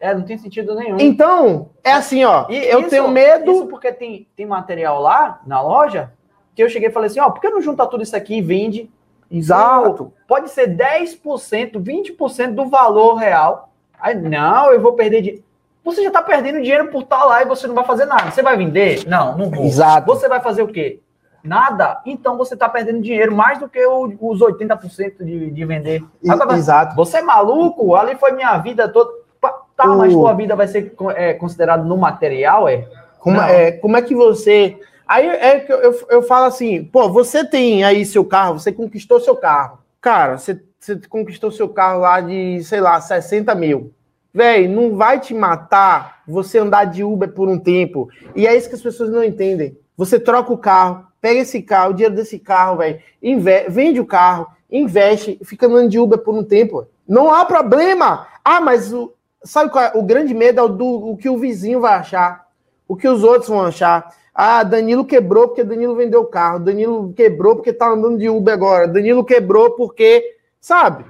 É, não tem sentido nenhum. Então, é assim, ó. E eu isso, tenho medo. Isso porque tem, tem material lá na loja que eu cheguei e falei assim: ó, por que não juntar tudo isso aqui e vende? Exato. Pode ser 10%, 20% do valor real. Aí, não, eu vou perder de. Você já está perdendo dinheiro por estar lá e você não vai fazer nada. Você vai vender? Não, não vou. Exato. Você vai fazer o quê? Nada. Então você está perdendo dinheiro mais do que o, os 80% de, de vender. Exato. Você é maluco? Ali foi minha vida toda. Tá, o... mas tua vida vai ser é, considerada no material, é? Como, é? como é que você. Aí é que eu, eu, eu, falo assim, pô, você tem aí seu carro, você conquistou seu carro. Cara, você, você conquistou seu carro lá de, sei lá, 60 mil. Véi, não vai te matar você andar de Uber por um tempo. E é isso que as pessoas não entendem. Você troca o carro, pega esse carro, o dinheiro desse carro, velho, vende o carro, investe, fica andando de Uber por um tempo. Não há problema. Ah, mas o, sabe qual é? O grande medo é o, do, o que o vizinho vai achar, o que os outros vão achar. Ah, Danilo quebrou porque Danilo vendeu o carro. Danilo quebrou porque tá andando de Uber agora. Danilo quebrou porque, sabe?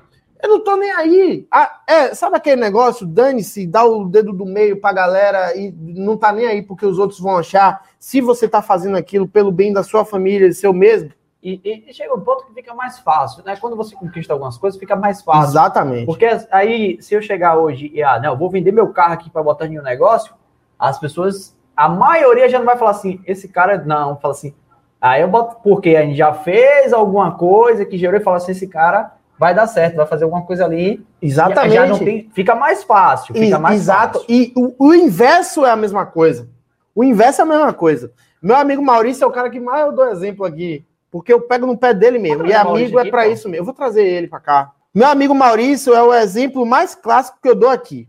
Eu não tô nem aí. Ah, é, sabe aquele negócio? Dane-se, dá o dedo do meio pra galera e não tá nem aí porque os outros vão achar. Se você tá fazendo aquilo pelo bem da sua família, seu mesmo. E, e, chega um ponto que fica mais fácil, né? Quando você conquista algumas coisas, fica mais fácil. Exatamente. Porque aí, se eu chegar hoje e, ah, não, vou vender meu carro aqui para botar em um negócio, as pessoas, a maioria já não vai falar assim, esse cara, não, fala assim, aí eu boto, porque a gente já fez alguma coisa que gerou e fala assim, esse cara vai dar certo, vai fazer alguma coisa ali. Exatamente. Já não tem, fica mais fácil. Fica mais Exato. Fácil. E o, o, inverso é a mesma coisa. O inverso é a mesma coisa. Meu amigo Maurício é o cara que mais eu dou exemplo aqui. Porque eu pego no pé dele mesmo. E amigo é para isso mesmo. Eu vou trazer ele para cá. Meu amigo Maurício é o exemplo mais clássico que eu dou aqui.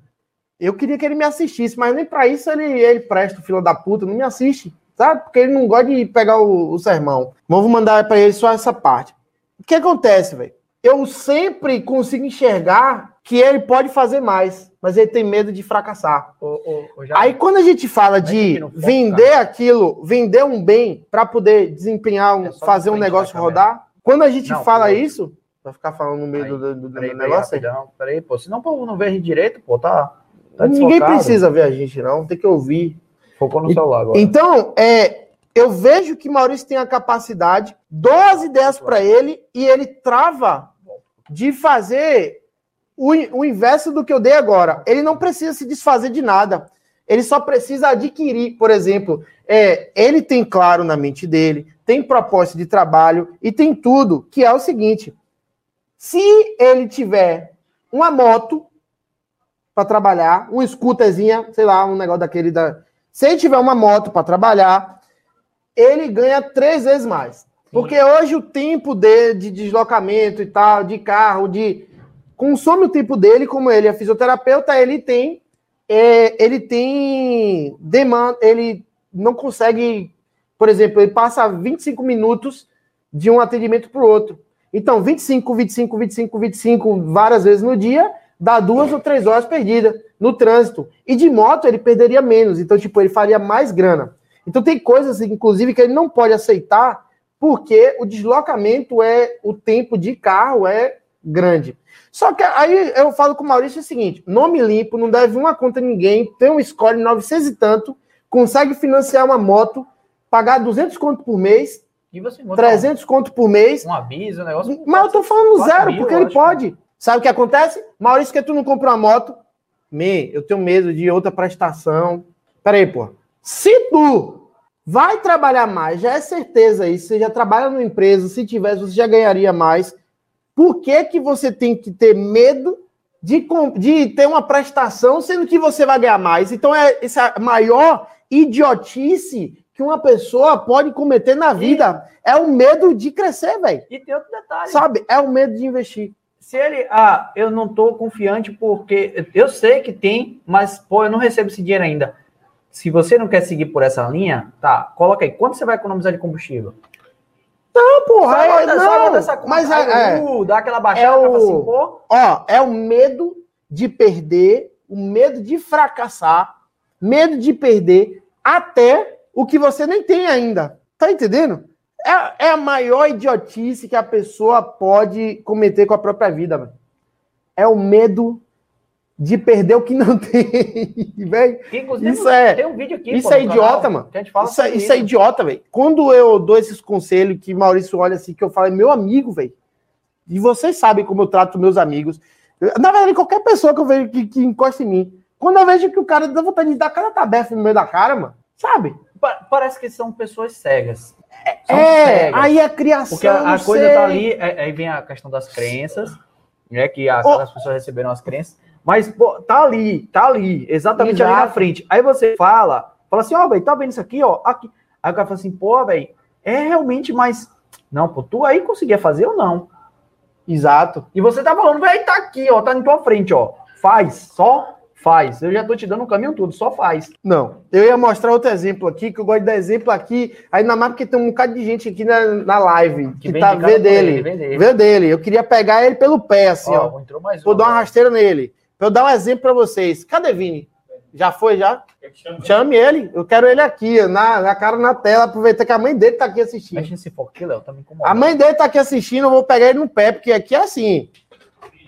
Eu queria que ele me assistisse, mas nem para isso ele, ele presta, filho da puta, não me assiste, sabe? Porque ele não gosta de pegar o, o sermão. Vou mandar para ele só essa parte. O que acontece, velho? Eu sempre consigo enxergar que ele pode fazer mais, mas ele tem medo de fracassar. Aí quando a gente fala de vender aquilo, vender um bem para poder desempenhar, um, é fazer um negócio rodar, quando a gente não, fala isso, vai ficar falando no meio aí, do, do, do peraí, negócio? Peraí, peraí, pô, senão o povo não vê a gente direito, pô, tá, tá Ninguém precisa ver a gente, não, tem que ouvir. Focou no celular agora. Então, é, eu vejo que Maurício tem a capacidade, dou as ideias para ele e ele trava de fazer o, o inverso do que eu dei agora. Ele não precisa se desfazer de nada. Ele só precisa adquirir, por exemplo, é, ele tem claro na mente dele, tem propósito de trabalho e tem tudo, que é o seguinte: se ele tiver uma moto para trabalhar, um scooterzinha, sei lá, um negócio daquele da. Se ele tiver uma moto para trabalhar, ele ganha três vezes mais. Porque hoje o tempo de, de deslocamento e tal, de carro, de consome o tempo dele, como ele é fisioterapeuta, ele tem é, ele tem demanda, ele não consegue, por exemplo, ele passa 25 minutos de um atendimento para o outro. Então, 25, 25, 25, 25, várias vezes no dia, dá duas ou três horas perdidas no trânsito. E de moto ele perderia menos, então, tipo, ele faria mais grana. Então, tem coisas, inclusive, que ele não pode aceitar porque o deslocamento é o tempo de carro é grande. Só que aí eu falo com o Maurício o seguinte: nome limpo, não deve uma conta a ninguém, tem um score 900 e tanto, consegue financiar uma moto, pagar 200 conto por mês, e você 300 um, conto por mês. Um aviso, um negócio. Mas eu tô falando zero, mil, porque ele pode. Sabe o que acontece? Maurício, que tu não compra uma moto? Me, eu tenho medo de outra prestação. Peraí, pô. Se tu vai trabalhar mais, já é certeza isso. Você já trabalha numa empresa, se tivesse, você já ganharia mais. Por que, que você tem que ter medo de, de ter uma prestação, sendo que você vai ganhar mais? Então, é essa maior idiotice que uma pessoa pode cometer na vida. E... É o medo de crescer, velho. E tem outro detalhe. Sabe? É o medo de investir. Se ele, ah, eu não tô confiante porque eu sei que tem, mas pô, eu não recebo esse dinheiro ainda. Se você não quer seguir por essa linha, tá, coloca aí. Quanto você vai economizar de combustível? Não, porra, só, é, não, essa mas é, é, dá aquela baixada é o, assim, pô. Ó, é o medo de perder, o medo de fracassar, medo de perder até o que você nem tem ainda. Tá entendendo? É, é a maior idiotice que a pessoa pode cometer com a própria vida, mano. É o medo de perder o que não tem, velho. Isso é, tem um vídeo aqui, isso pô, é idiota, canal, mano. Isso, é, isso é idiota, velho. Quando eu dou esses conselhos que Maurício olha assim, que eu falo, é meu amigo, velho. E vocês sabem como eu trato meus amigos. Na verdade, qualquer pessoa que eu vejo que, que encosta em mim, quando eu vejo que o cara dá vontade de dar cada tabefa no meio da cara, mano, sabe? Parece que são pessoas cegas. É, são é cegas. aí a criação. Porque a, a coisa tá ali, é, aí vem a questão das crenças, né? Que a, oh. as pessoas receberam as crenças. Mas, pô, tá ali, tá ali, exatamente Exato. ali na frente. Aí você fala, fala assim, ó, oh, velho, tá vendo isso aqui, ó? Aqui. Aí o cara fala assim, pô, velho, é realmente, mas. Não, pô, tu aí conseguia fazer ou não? Exato. E você tá falando, velho, tá aqui, ó, tá na tua frente, ó. Faz, só faz. Eu já tô te dando o caminho todo, só faz. Não, eu ia mostrar outro exemplo aqui, que eu gosto de dar exemplo aqui, ainda mais porque tem um bocado de gente aqui na, na live que, que tá vê dele, vê dele. Eu queria pegar ele pelo pé, assim, ó. ó. Entrou mais um, vou dar uma rasteira nele. Pra eu dar um exemplo para vocês. Cadê Vini? Já foi, já? Chame ele. Eu quero ele aqui, na, na cara na tela, aproveitar que a mãe dele tá aqui assistindo. Mexe nesse foco aqui, Léo, tá me incomodando. A mãe dele tá aqui assistindo, eu vou pegar ele no pé, porque aqui é assim.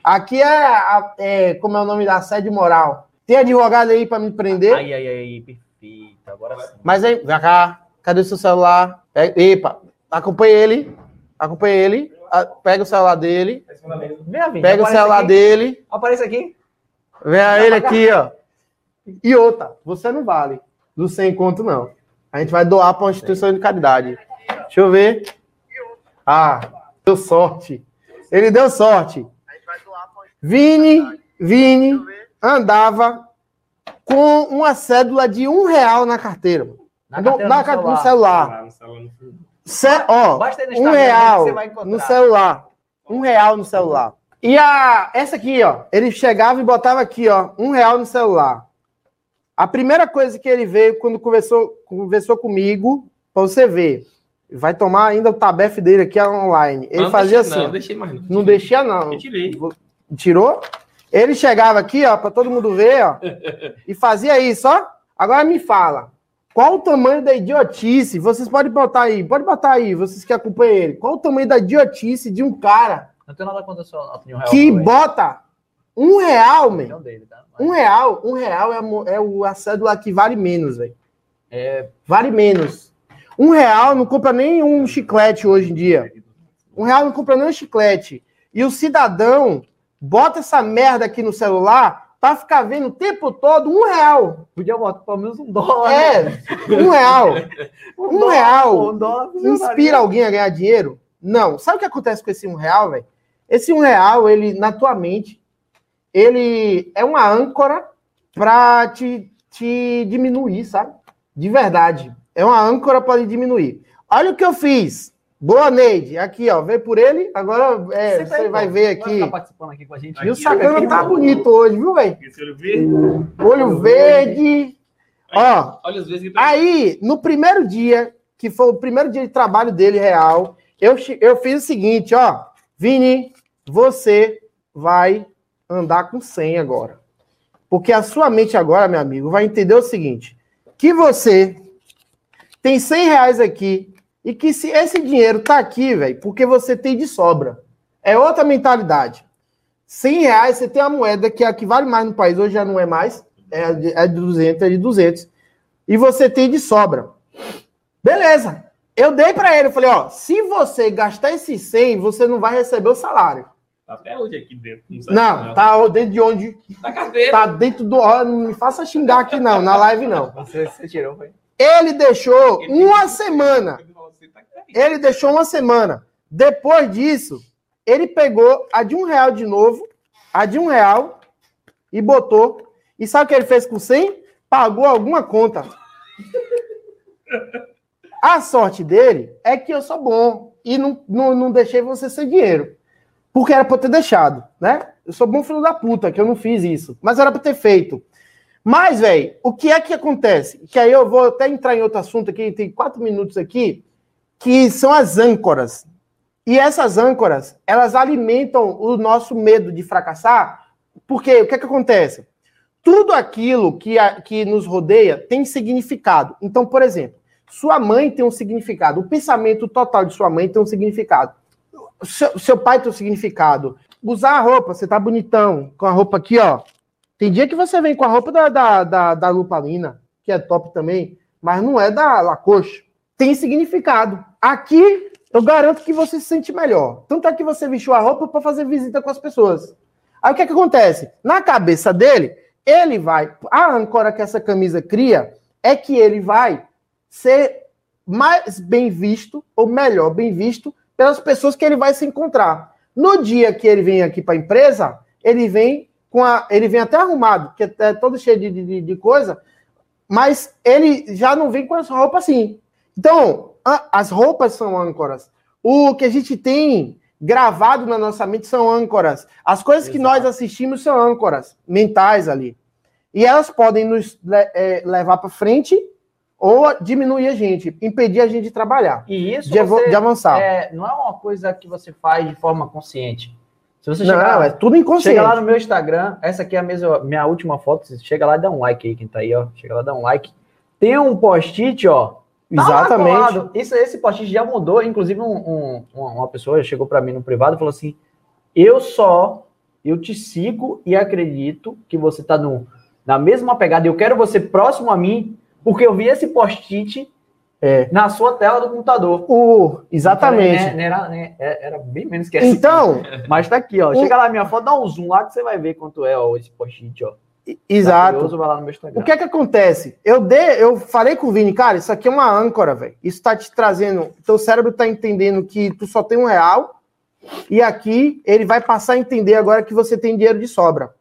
Aqui é, é como é o nome da sede moral. Tem advogado aí para me prender? Ai, ai, ai, perfeito. Agora sim. Mas aí, vem cá. Cadê o seu celular? Pega, epa, acompanha ele. Acompanha ele. Pega o celular dele. Pega o celular aqui. dele. Aparece aqui. Vem ele aqui, ó. E outra, você não vale do sem conto, não. A gente vai doar para uma instituição de caridade. Deixa eu ver. Ah, deu sorte. Ele deu sorte. Vini, Vini andava com uma cédula de um real na carteira. Na no, carteira, na, no, celular. No celular. Ce, ó, um real no celular. Um real no celular. E a, essa aqui, ó, ele chegava e botava aqui, ó, um real no celular. A primeira coisa que ele veio quando conversou, conversou comigo, para você ver, vai tomar ainda o tabef dele aqui online. Ele não, fazia assim. Não, deixei mais, não, não deixia, não. Eu tirei. Tirou? Ele chegava aqui, ó, para todo mundo ver, ó, e fazia isso, ó. Agora me fala, qual o tamanho da idiotice? Vocês podem botar aí, pode botar aí, vocês que acompanham ele. Qual o tamanho da idiotice de um cara não tem nada contra a sua opinião real. Que bota um real, meu. Tá? Um real, um real é, é o, a cédula que vale menos, velho. É... Vale menos. Um real não compra nem um chiclete hoje em dia. Um real não compra nem um chiclete. E o cidadão bota essa merda aqui no celular para ficar vendo o tempo todo um real. Podia botar pelo menos um dólar. É, um real. um, um dólar, real. Um dólar, inspira alguém a ganhar dinheiro? Não. Sabe o que acontece com esse um real, velho? Esse um real, ele, na tua mente, ele é uma âncora para te, te diminuir, sabe? De verdade. É uma âncora para diminuir. Olha o que eu fiz. Boa, Neide. Aqui, ó. Vem por ele. Agora é, você, você vai ver aqui. Tá participando aqui com a gente. E o sacana tá bonito hoje, viu, velho? Olho verde. Olho verde. Ó. Olha os vezes Aí, no primeiro dia, que foi o primeiro dia de trabalho dele real, eu, eu fiz o seguinte, ó. Vini, você vai andar com 100 agora. Porque a sua mente agora, meu amigo, vai entender o seguinte: que você tem 100 reais aqui e que se esse dinheiro tá aqui, velho, porque você tem de sobra. É outra mentalidade. 100 reais, você tem a moeda que é a que vale mais no país, hoje já não é mais, é de, é de 200, é de 200. E você tem de sobra. Beleza. Eu dei para ele, eu falei, ó, se você gastar esse 100, você não vai receber o salário. Tá até hoje aqui dentro. Não, não tá dentro de onde? Da carteira. Tá dentro do. Não me faça xingar aqui, não, na live não. Você, você tirou, foi? Ele deixou Ele uma semana. Tá ele deixou uma semana. Depois disso, ele pegou a de um real de novo, a de um real, e botou. E sabe o que ele fez com 100? Pagou alguma conta. A sorte dele é que eu sou bom e não, não, não deixei você sem dinheiro. Porque era eu ter deixado, né? Eu sou bom filho da puta, que eu não fiz isso. Mas era pra ter feito. Mas, velho, o que é que acontece? Que aí eu vou até entrar em outro assunto aqui, tem quatro minutos aqui, que são as âncoras. E essas âncoras, elas alimentam o nosso medo de fracassar, porque o que é que acontece? Tudo aquilo que, a, que nos rodeia tem significado. Então, por exemplo, sua mãe tem um significado, o pensamento total de sua mãe tem um significado. Seu, seu pai tem um significado. Usar a roupa, você tá bonitão, com a roupa aqui, ó. Tem dia que você vem com a roupa da, da, da, da Lupalina, que é top também, mas não é da Lacoste. Tem significado. Aqui, eu garanto que você se sente melhor. Tanto é que você vestiu a roupa para fazer visita com as pessoas. Aí o que, é que acontece? Na cabeça dele, ele vai. A âncora que essa camisa cria é que ele vai ser mais bem visto, ou melhor, bem visto, pelas pessoas que ele vai se encontrar. No dia que ele vem aqui para a empresa, ele vem com a, ele vem até arrumado, que é todo cheio de, de, de coisa, mas ele já não vem com as roupas assim. Então, a, as roupas são âncoras. O que a gente tem gravado na nossa mente são âncoras. As coisas Exato. que nós assistimos são âncoras mentais ali. E elas podem nos é, levar para frente ou diminuir a gente, impedir a gente de trabalhar. E isso de, você, de avançar. É, não é uma coisa que você faz de forma consciente. Se você chegar, não, é tudo inconsciente. Chega lá no meu Instagram, essa aqui é a mesma, minha última foto. Chega lá e dá um like aí, quem tá aí, ó. Chega lá, dá um like. Tem um post-it, ó. Tá Exatamente. Isso, esse post-it já mudou. Inclusive, um, um, uma pessoa chegou para mim no privado e falou assim: Eu só, eu te sigo e acredito que você tá no, na mesma pegada. Eu quero você próximo a mim porque eu vi esse post-it é. na sua tela do computador. O, exatamente. Falei, né, era, né, é, era, bem menos que essa. Então. Aqui. Mas tá aqui, ó. O... Chega lá, minha foto, dá um zoom lá que você vai ver quanto é ó, esse post-it, ó. Exato. Tá. O que é que acontece? Eu dei, eu falei com o Vini, cara, isso aqui é uma âncora, velho. Isso tá te trazendo, teu cérebro tá entendendo que tu só tem um real e aqui ele vai passar a entender agora que você tem dinheiro de sobra.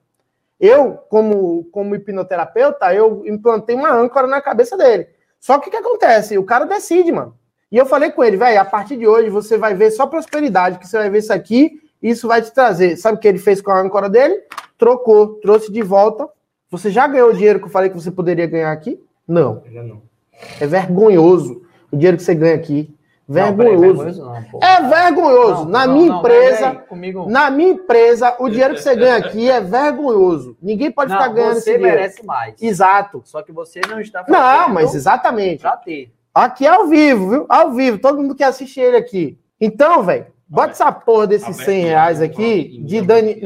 Eu, como, como hipnoterapeuta, eu implantei uma âncora na cabeça dele. Só que o que acontece? O cara decide, mano. E eu falei com ele, velho, a partir de hoje você vai ver só prosperidade, que você vai ver isso aqui, isso vai te trazer. Sabe o que ele fez com a âncora dele? Trocou, trouxe de volta. Você já ganhou o dinheiro que eu falei que você poderia ganhar aqui? Não. não. É vergonhoso o dinheiro que você ganha aqui. Vergonhoso. Não, não, é vergonhoso. Não, na minha empresa, comigo... na minha empresa, o dinheiro que você ganha aqui é vergonhoso. Ninguém pode ficar ganhando esse dinheiro. Você merece mais. Exato. Só que você não está fazendo. Não, mas exatamente. Pra ter. Aqui é ao vivo, viu? Ao vivo. Todo mundo quer assistir ele aqui. Então, velho, bota essa porra desses 100 reais aqui de Dani.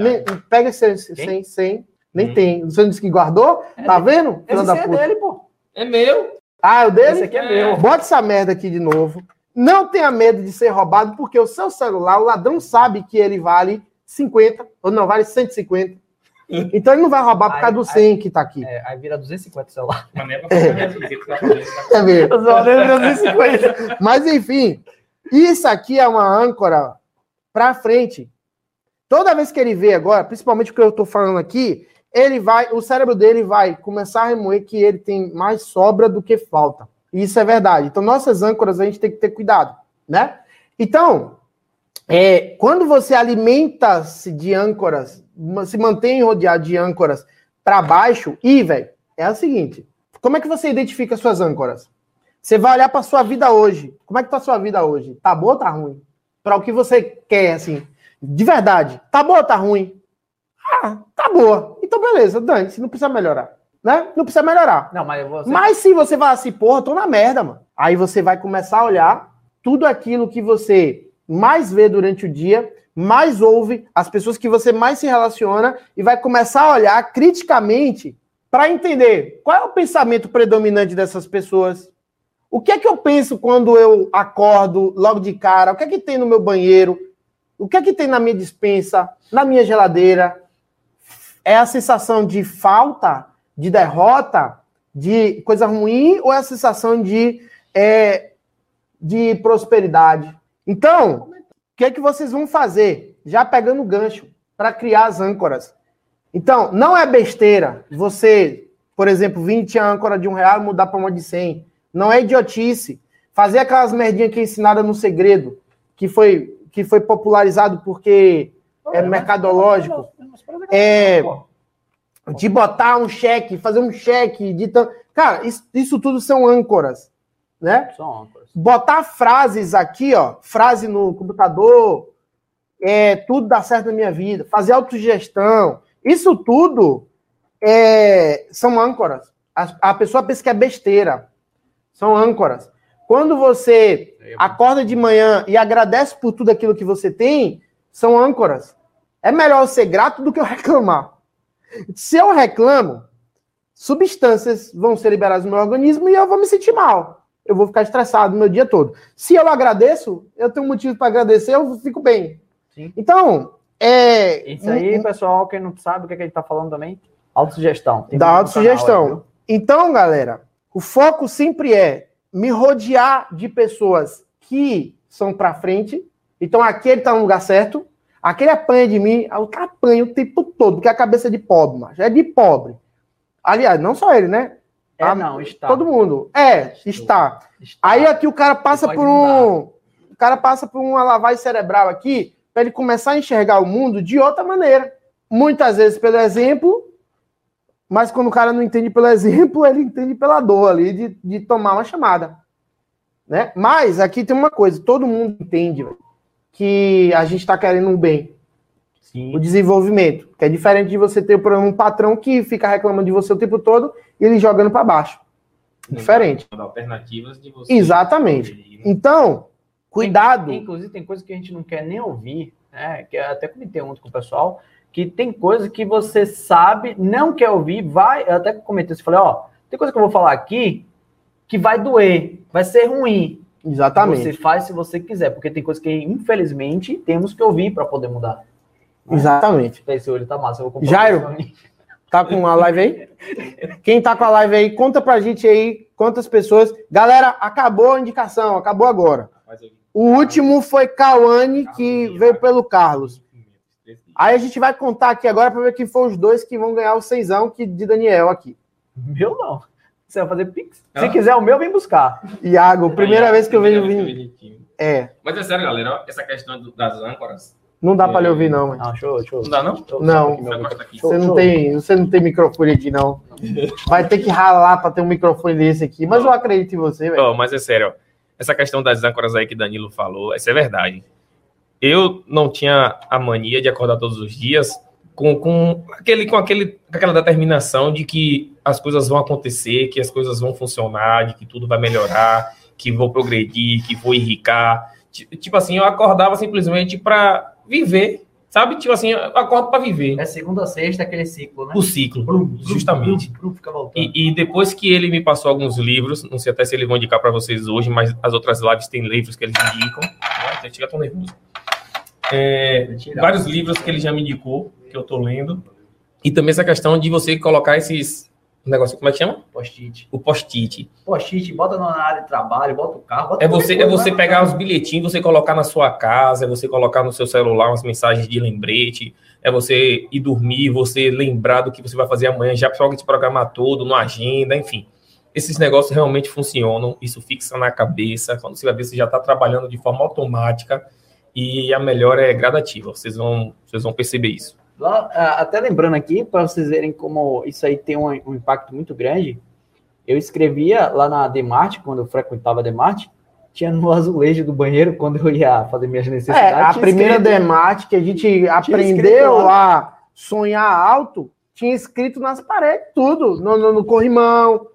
Pega esse 100, 100. Nem hum. tem. Você disse que guardou? É tá vendo? Esse é dele, pô. É meu. Ah, é o dele? Esse aqui é, é meu. Bota essa merda aqui de novo. Não tenha medo de ser roubado, porque o seu celular, o ladrão sabe que ele vale 50, ou não, vale 150. Então ele não vai roubar por causa do 100 que tá aqui. É, aí vira 250 o celular. É, é mesmo. Mas enfim, isso aqui é uma âncora para frente. Toda vez que ele vê agora, principalmente o que eu estou falando aqui, ele vai, o cérebro dele vai começar a remoer que ele tem mais sobra do que falta. Isso é verdade. Então, nossas âncoras a gente tem que ter cuidado, né? Então, é, quando você alimenta-se de âncoras, se mantém rodeado de âncoras para baixo, e, velho, é o seguinte: como é que você identifica suas âncoras? Você vai olhar para sua vida hoje. Como é que tá a sua vida hoje? Tá boa ou tá ruim? Para o que você quer, assim, de verdade. Tá boa ou tá ruim? Ah, tá boa. Então, beleza, você não precisa melhorar né? Não precisa melhorar. Não, mas, você... mas se você vai assim, porra, tô na merda, mano. Aí você vai começar a olhar tudo aquilo que você mais vê durante o dia, mais ouve, as pessoas que você mais se relaciona e vai começar a olhar criticamente para entender qual é o pensamento predominante dessas pessoas. O que é que eu penso quando eu acordo logo de cara? O que é que tem no meu banheiro? O que é que tem na minha dispensa, na minha geladeira? É a sensação de falta de derrota, de coisa ruim, ou é a sensação de, é, de prosperidade? Então, o que é que vocês vão fazer? Já pegando o gancho para criar as âncoras. Então, não é besteira você, por exemplo, 20 âncora de um real mudar para uma de 100. Não é idiotice. fazer aquelas merdinhas que ensinaram no segredo, que foi, que foi popularizado porque é mercadológico. É, de botar um cheque, fazer um cheque, de Cara, isso, isso tudo são âncoras, né? São âncoras. Botar frases aqui, ó, frase no computador, é, tudo dá certo na minha vida, fazer autogestão, isso tudo é, são âncoras. A, a, pessoa pensa que é besteira. São âncoras. Quando você acorda de manhã e agradece por tudo aquilo que você tem, são âncoras. É melhor eu ser grato do que eu reclamar. Se eu reclamo, substâncias vão ser liberadas no meu organismo e eu vou me sentir mal. Eu vou ficar estressado o meu dia todo. Se eu agradeço, eu tenho um motivo para agradecer, eu fico bem. Sim. Então, é. Isso aí, pessoal, quem não sabe o que, é que a gente está falando também, autossugestão. Da autossugestão. então, galera, o foco sempre é me rodear de pessoas que são para frente. Então, aqui ele está no lugar certo. Aquele apanha de mim, o cara apanha o tempo todo, porque a cabeça é de pobre, mas é de pobre. Aliás, não só ele, né? É, a, não, está. Todo mundo. É, está. está. Aí aqui o cara passa por um. Mudar. O cara passa por uma lavagem cerebral aqui para ele começar a enxergar o mundo de outra maneira. Muitas vezes pelo exemplo, mas quando o cara não entende pelo exemplo, ele entende pela dor ali de, de tomar uma chamada. Né? Mas aqui tem uma coisa: todo mundo entende que a gente está querendo um bem. Sim. O desenvolvimento. Que é diferente de você ter um patrão que fica reclamando de você o tempo todo e ele jogando para baixo. Diferente. Alternativas de você. Exatamente. Né? Então, cuidado. Tem, inclusive, tem coisa que a gente não quer nem ouvir, né? Que eu até comentei ontem com o pessoal, que tem coisa que você sabe, não quer ouvir, vai. Eu até comentei isso, falei, ó, tem coisa que eu vou falar aqui que vai doer, vai ser ruim. Exatamente. Você faz se você quiser, porque tem coisa que, infelizmente, temos que ouvir para poder mudar. Exatamente. Esse olho tá massa. Eu vou Jairo, tá com a live aí? Quem tá com a live aí, conta pra gente aí quantas pessoas. Galera, acabou a indicação, acabou agora. O último foi Cauane, que veio pelo Carlos. Aí a gente vai contar aqui agora para ver quem foram os dois que vão ganhar o seisão que, de Daniel aqui. Meu não. Você vai fazer pix? Se quiser o meu, vem buscar. Iago, primeira vez que eu vejo É. Mas é sério, galera, essa questão das âncoras, não dá para lhe ouvir, não, mano. Ah, show, show. Não dá, não? Não. Você não, tem, você não tem microfone aqui, não. Vai ter que ralar para ter um microfone desse aqui. Mas eu acredito em você, velho. Oh, mas é sério, essa questão das âncoras aí que Danilo falou, essa é verdade. Eu não tinha a mania de acordar todos os dias com, com, aquele, com, aquele, aquela determinação de que as coisas vão acontecer, que as coisas vão funcionar, de que tudo vai melhorar, que vou progredir, que vou enricar. Tipo assim, eu acordava simplesmente para viver, sabe? Tipo assim, eu acordo para viver. É segunda a sexta, aquele ciclo, né? O ciclo, brum, justamente. Brum, brum, e, e, depois que ele me passou alguns livros, não sei até se eles vão indicar para vocês hoje, mas as outras lives têm livros que eles indicam. Né? Chega tão nervoso. É, vários livros que ele já me indicou, que eu tô lendo. E também essa questão de você colocar esses o negócio, como é que chama? Post-it. O post-it. Post-it, bota na área de trabalho, bota o carro. Bota é você, é você pegar os bilhetinhos, você colocar na sua casa, é você colocar no seu celular umas mensagens de lembrete, é você ir dormir, você lembrar do que você vai fazer amanhã, já para te programar todo, na agenda, enfim. Esses negócios realmente funcionam, isso fixa na cabeça, quando você vai ver, você já está trabalhando de forma automática e a melhora é gradativa, vocês vão, vocês vão perceber isso. Lá, até lembrando aqui, para vocês verem como isso aí tem um, um, impacto muito grande, eu escrevia lá na Demarte, quando eu frequentava a Demarte, tinha no azulejo do banheiro, quando eu ia fazer minhas necessidades. É, a primeira escrito, Demarte que a gente aprendeu a sonhar alto, tinha escrito nas paredes tudo, no, no, no corrimão,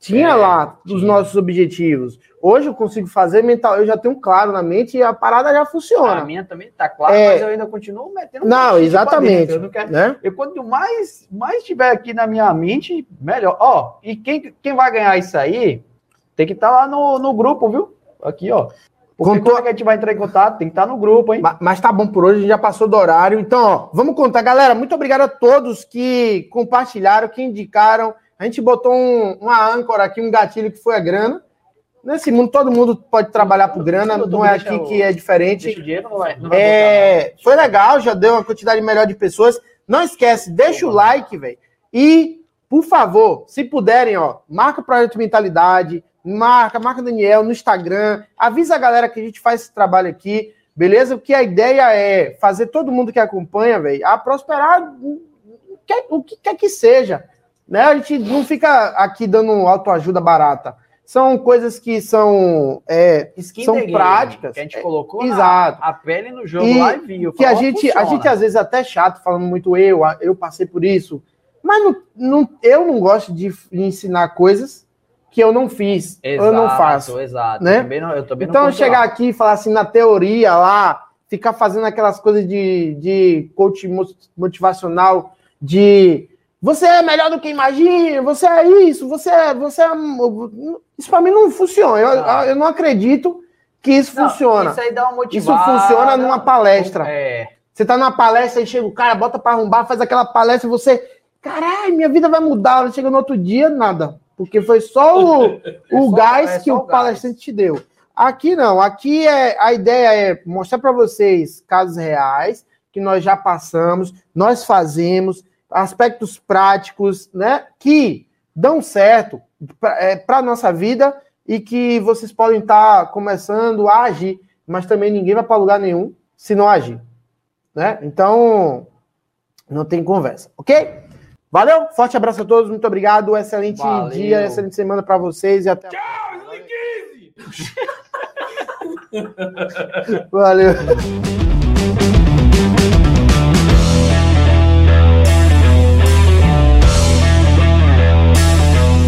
tinha é, lá tinha. os nossos objetivos. Hoje eu consigo fazer mental, eu já tenho claro na mente e a parada já funciona. A minha também tá claro, é... mas eu ainda continuo metendo. Não, exatamente. Eu não quero. Né? Eu, quanto mais mais tiver aqui na minha mente, melhor. Ó, e quem, quem vai ganhar isso aí tem que estar tá lá no, no grupo, viu? Aqui, ó. Porque Contou... quando a gente vai entrar em contato, tem que estar tá no grupo, hein? Mas, mas tá bom por hoje, a gente já passou do horário. Então, ó, vamos contar. Galera, muito obrigado a todos que compartilharam, que indicaram. A gente botou um, uma âncora aqui, um gatilho que foi a grana. Nesse mundo, todo mundo pode trabalhar por grana, não é aqui que é diferente. é, foi legal, já deu uma quantidade melhor de pessoas. Não esquece, deixa o like, velho. E, por favor, se puderem, ó, marca o Projeto Mentalidade, marca, marca Daniel no Instagram, avisa a galera que a gente faz esse trabalho aqui, beleza? Porque a ideia é fazer todo mundo que acompanha, velho, a prosperar o que quer que seja. Né? A gente não fica aqui dando autoajuda barata. São coisas que são, é, são game, práticas. Que a gente colocou Exato. a pele no jogo e lá e viu. Que a gente, a gente às vezes é até chato falando muito eu, eu passei por isso. Mas não, não, eu não gosto de ensinar coisas que eu não fiz, exato, eu não faço. Exato, né? Também não, eu também então, não chegar aqui e falar assim, na teoria lá, ficar fazendo aquelas coisas de, de coach motivacional, de você é melhor do que imagina, você é isso, você é. Você é isso para mim não funciona. Eu, eu não acredito que isso não, funciona. Isso aí dá uma motivada. Isso funciona numa palestra. É. Você tá numa palestra e chega o cara, bota para arrombar, faz aquela palestra e você. Caralho, minha vida vai mudar. Chega no outro dia, nada. Porque foi só o, o só, gás é que o, o palestrante te deu. Aqui não, aqui é a ideia é mostrar para vocês casos reais que nós já passamos, nós fazemos, aspectos práticos, né, que dão certo para é, a nossa vida e que vocês podem estar tá começando a agir, mas também ninguém vai para lugar nenhum se não agir, né? Então, não tem conversa, ok? Valeu, forte abraço a todos, muito obrigado, excelente Valeu. dia, excelente semana para vocês e até. Tchau, Valeu.